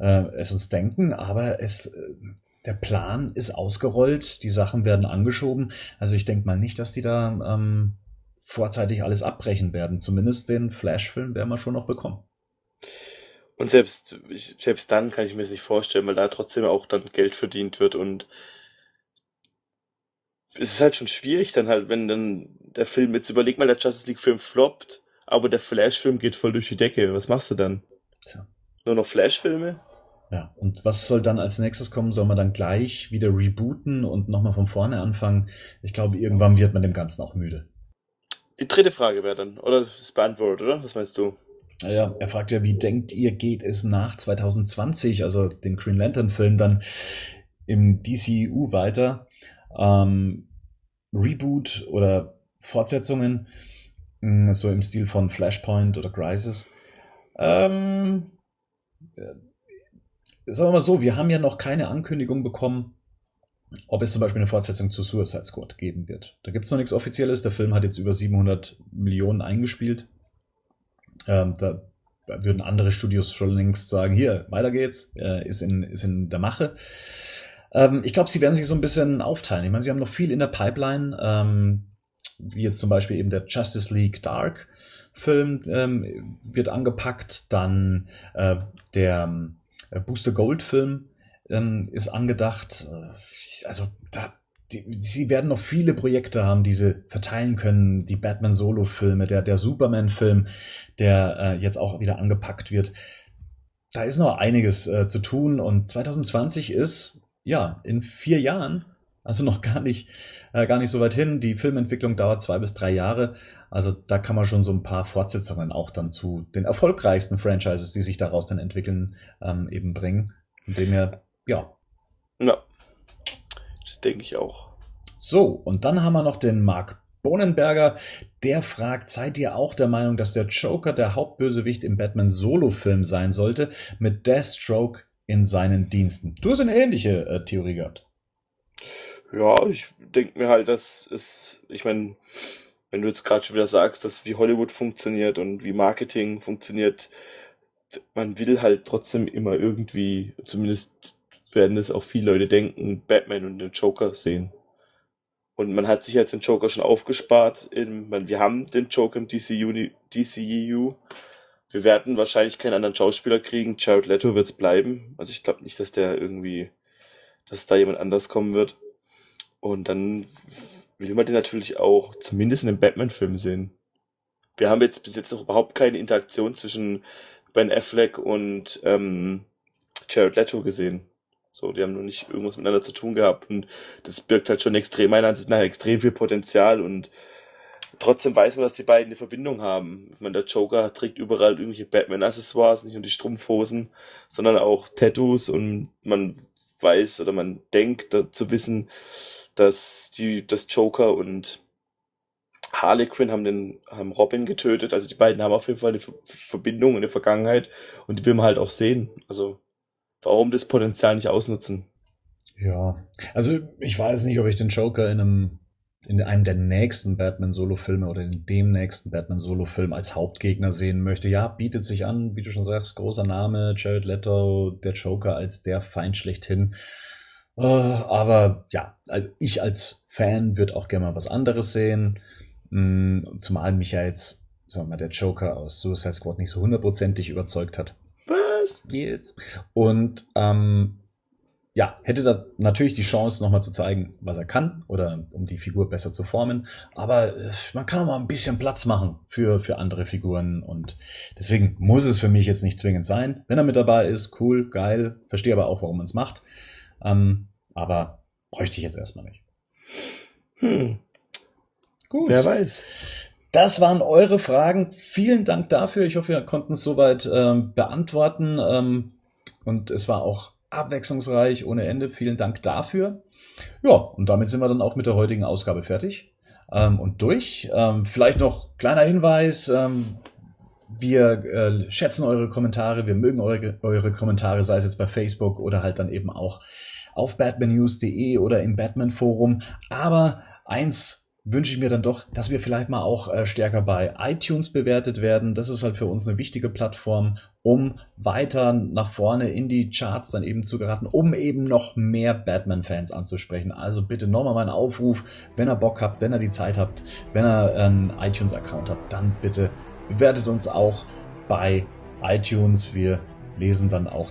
äh, es uns denken, aber es, äh, der Plan ist ausgerollt, die Sachen werden angeschoben. Also ich denke mal nicht, dass die da ähm, vorzeitig alles abbrechen werden. Zumindest den Flash-Film werden wir schon noch bekommen. Und selbst, selbst dann kann ich mir das nicht vorstellen, weil da trotzdem auch dann Geld verdient wird und es ist halt schon schwierig dann halt, wenn dann der Film, jetzt überleg mal, der Justice League Film floppt, aber der Flash-Film geht voll durch die Decke. Was machst du dann? Tja. Nur noch Flash-Filme? Ja, und was soll dann als nächstes kommen? Soll man dann gleich wieder rebooten und nochmal von vorne anfangen? Ich glaube, irgendwann wird man dem Ganzen auch müde. Die dritte Frage wäre dann, oder ist beantwortet, oder? Was meinst du? Ja, er fragt ja, wie denkt ihr, geht es nach 2020, also den Green Lantern Film dann im DCU weiter? Ähm, Reboot oder Fortsetzungen, mh, so im Stil von Flashpoint oder Crisis. Ähm, äh, sagen wir mal so, wir haben ja noch keine Ankündigung bekommen, ob es zum Beispiel eine Fortsetzung zu Suicide Squad geben wird. Da gibt es noch nichts Offizielles. Der Film hat jetzt über 700 Millionen eingespielt. Ähm, da würden andere Studios schon längst sagen, hier, weiter geht's, äh, ist, in, ist in der Mache. Ähm, ich glaube, sie werden sich so ein bisschen aufteilen. Ich meine, sie haben noch viel in der Pipeline, ähm, wie jetzt zum Beispiel eben der Justice League Dark Film ähm, wird angepackt, dann äh, der äh, Booster Gold Film ähm, ist angedacht. Äh, also da, sie werden noch viele Projekte haben, die sie verteilen können. Die Batman-Solo-Filme, der, der Superman-Film, der äh, jetzt auch wieder angepackt wird. Da ist noch einiges äh, zu tun und 2020 ist, ja, in vier Jahren, also noch gar nicht, äh, gar nicht so weit hin. Die Filmentwicklung dauert zwei bis drei Jahre. Also da kann man schon so ein paar Fortsetzungen auch dann zu den erfolgreichsten Franchises, die sich daraus dann entwickeln, ähm, eben bringen. Von dem her, ja. Ja, das denke ich auch. So, und dann haben wir noch den Mark Bonenberger. Der fragt, seid ihr auch der Meinung, dass der Joker der Hauptbösewicht im Batman-Solo-Film sein sollte, mit Deathstroke in seinen Diensten? Du hast eine ähnliche äh, Theorie gehabt. Ja, ich denke mir halt, dass es, ich meine, wenn du jetzt gerade schon wieder sagst, dass wie Hollywood funktioniert und wie Marketing funktioniert, man will halt trotzdem immer irgendwie, zumindest werden es auch viele Leute denken, Batman und den Joker sehen. Und man hat sich jetzt den Joker schon aufgespart. In, man, wir haben den Joker im DCU, DCEU. Wir werden wahrscheinlich keinen anderen Schauspieler kriegen. Jared Leto wird es bleiben. Also ich glaube nicht, dass der irgendwie, dass da jemand anders kommen wird. Und dann will man den natürlich auch zumindest in einem Batman-Film sehen. Wir haben jetzt bis jetzt noch überhaupt keine Interaktion zwischen Ben Affleck und ähm, Jared Leto gesehen. So, die haben noch nicht irgendwas miteinander zu tun gehabt und das birgt halt schon extrem, meiner Ansicht nach, extrem viel Potenzial und trotzdem weiß man, dass die beiden eine Verbindung haben. Ich meine, der Joker trägt überall irgendwelche Batman-Accessoires, nicht nur die Strumpfhosen, sondern auch Tattoos und man weiß oder man denkt zu wissen, dass die, das Joker und Harley Quinn haben den, haben Robin getötet. Also die beiden haben auf jeden Fall eine Verbindung in der Vergangenheit und die will man halt auch sehen. Also warum das Potenzial nicht ausnutzen? Ja, also ich weiß nicht, ob ich den Joker in einem in einem der nächsten Batman-Solo-Filme oder in dem nächsten Batman-Solo-Film als Hauptgegner sehen möchte. Ja, bietet sich an, wie du schon sagst, großer Name, Jared Leto, der Joker als der Feind schlechthin. Uh, aber ja, also ich als Fan würde auch gerne mal was anderes sehen. Mm, zumal mich ja jetzt, sagen wir mal, der Joker aus Suicide Squad nicht so hundertprozentig überzeugt hat. Was? Yes. Und ähm, ja, hätte da natürlich die Chance, nochmal zu zeigen, was er kann oder um die Figur besser zu formen. Aber äh, man kann auch mal ein bisschen Platz machen für, für andere Figuren und deswegen muss es für mich jetzt nicht zwingend sein. Wenn er mit dabei ist, cool, geil, verstehe aber auch, warum man es macht. Ähm, aber bräuchte ich jetzt erstmal nicht. Hm. Gut. Wer weiß. Das waren eure Fragen. Vielen Dank dafür. Ich hoffe, wir konnten es soweit ähm, beantworten. Ähm, und es war auch abwechslungsreich ohne Ende. Vielen Dank dafür. Ja, und damit sind wir dann auch mit der heutigen Ausgabe fertig ähm, und durch. Ähm, vielleicht noch kleiner Hinweis. Ähm, wir äh, schätzen eure Kommentare, wir mögen eure, eure Kommentare, sei es jetzt bei Facebook oder halt dann eben auch auf batmannews.de oder im Batman Forum. Aber eins wünsche ich mir dann doch, dass wir vielleicht mal auch äh, stärker bei iTunes bewertet werden. Das ist halt für uns eine wichtige Plattform, um weiter nach vorne in die Charts dann eben zu geraten, um eben noch mehr Batman-Fans anzusprechen. Also bitte nochmal mein Aufruf, wenn ihr Bock habt, wenn ihr die Zeit habt, wenn ihr einen iTunes-Account habt, dann bitte bewertet uns auch bei iTunes. Wir lesen dann auch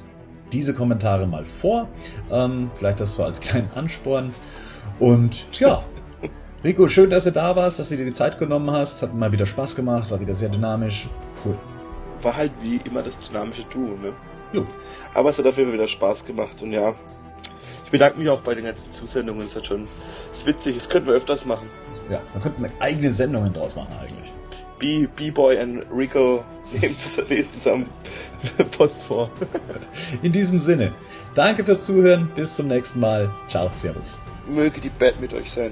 diese Kommentare mal vor. Ähm, vielleicht das so als kleinen Ansporn. Und ja, Rico, schön, dass du da warst, dass du dir die Zeit genommen hast. Hat mal wieder Spaß gemacht, war wieder sehr dynamisch. Cool. War halt wie immer das dynamische Duo, ne? Jo. Aber es hat auf jeden Fall wieder Spaß gemacht und ja. Ich bedanke mich auch bei den ganzen Zusendungen. Es hat schon. Es ist witzig, es könnten wir öfters machen. Ja, man könnte eigene Sendungen draus machen eigentlich. B-Boy und Rico nehmen zusammen Post vor. In diesem Sinne, danke fürs Zuhören, bis zum nächsten Mal. Ciao, Servus. möge die Bad mit euch sein.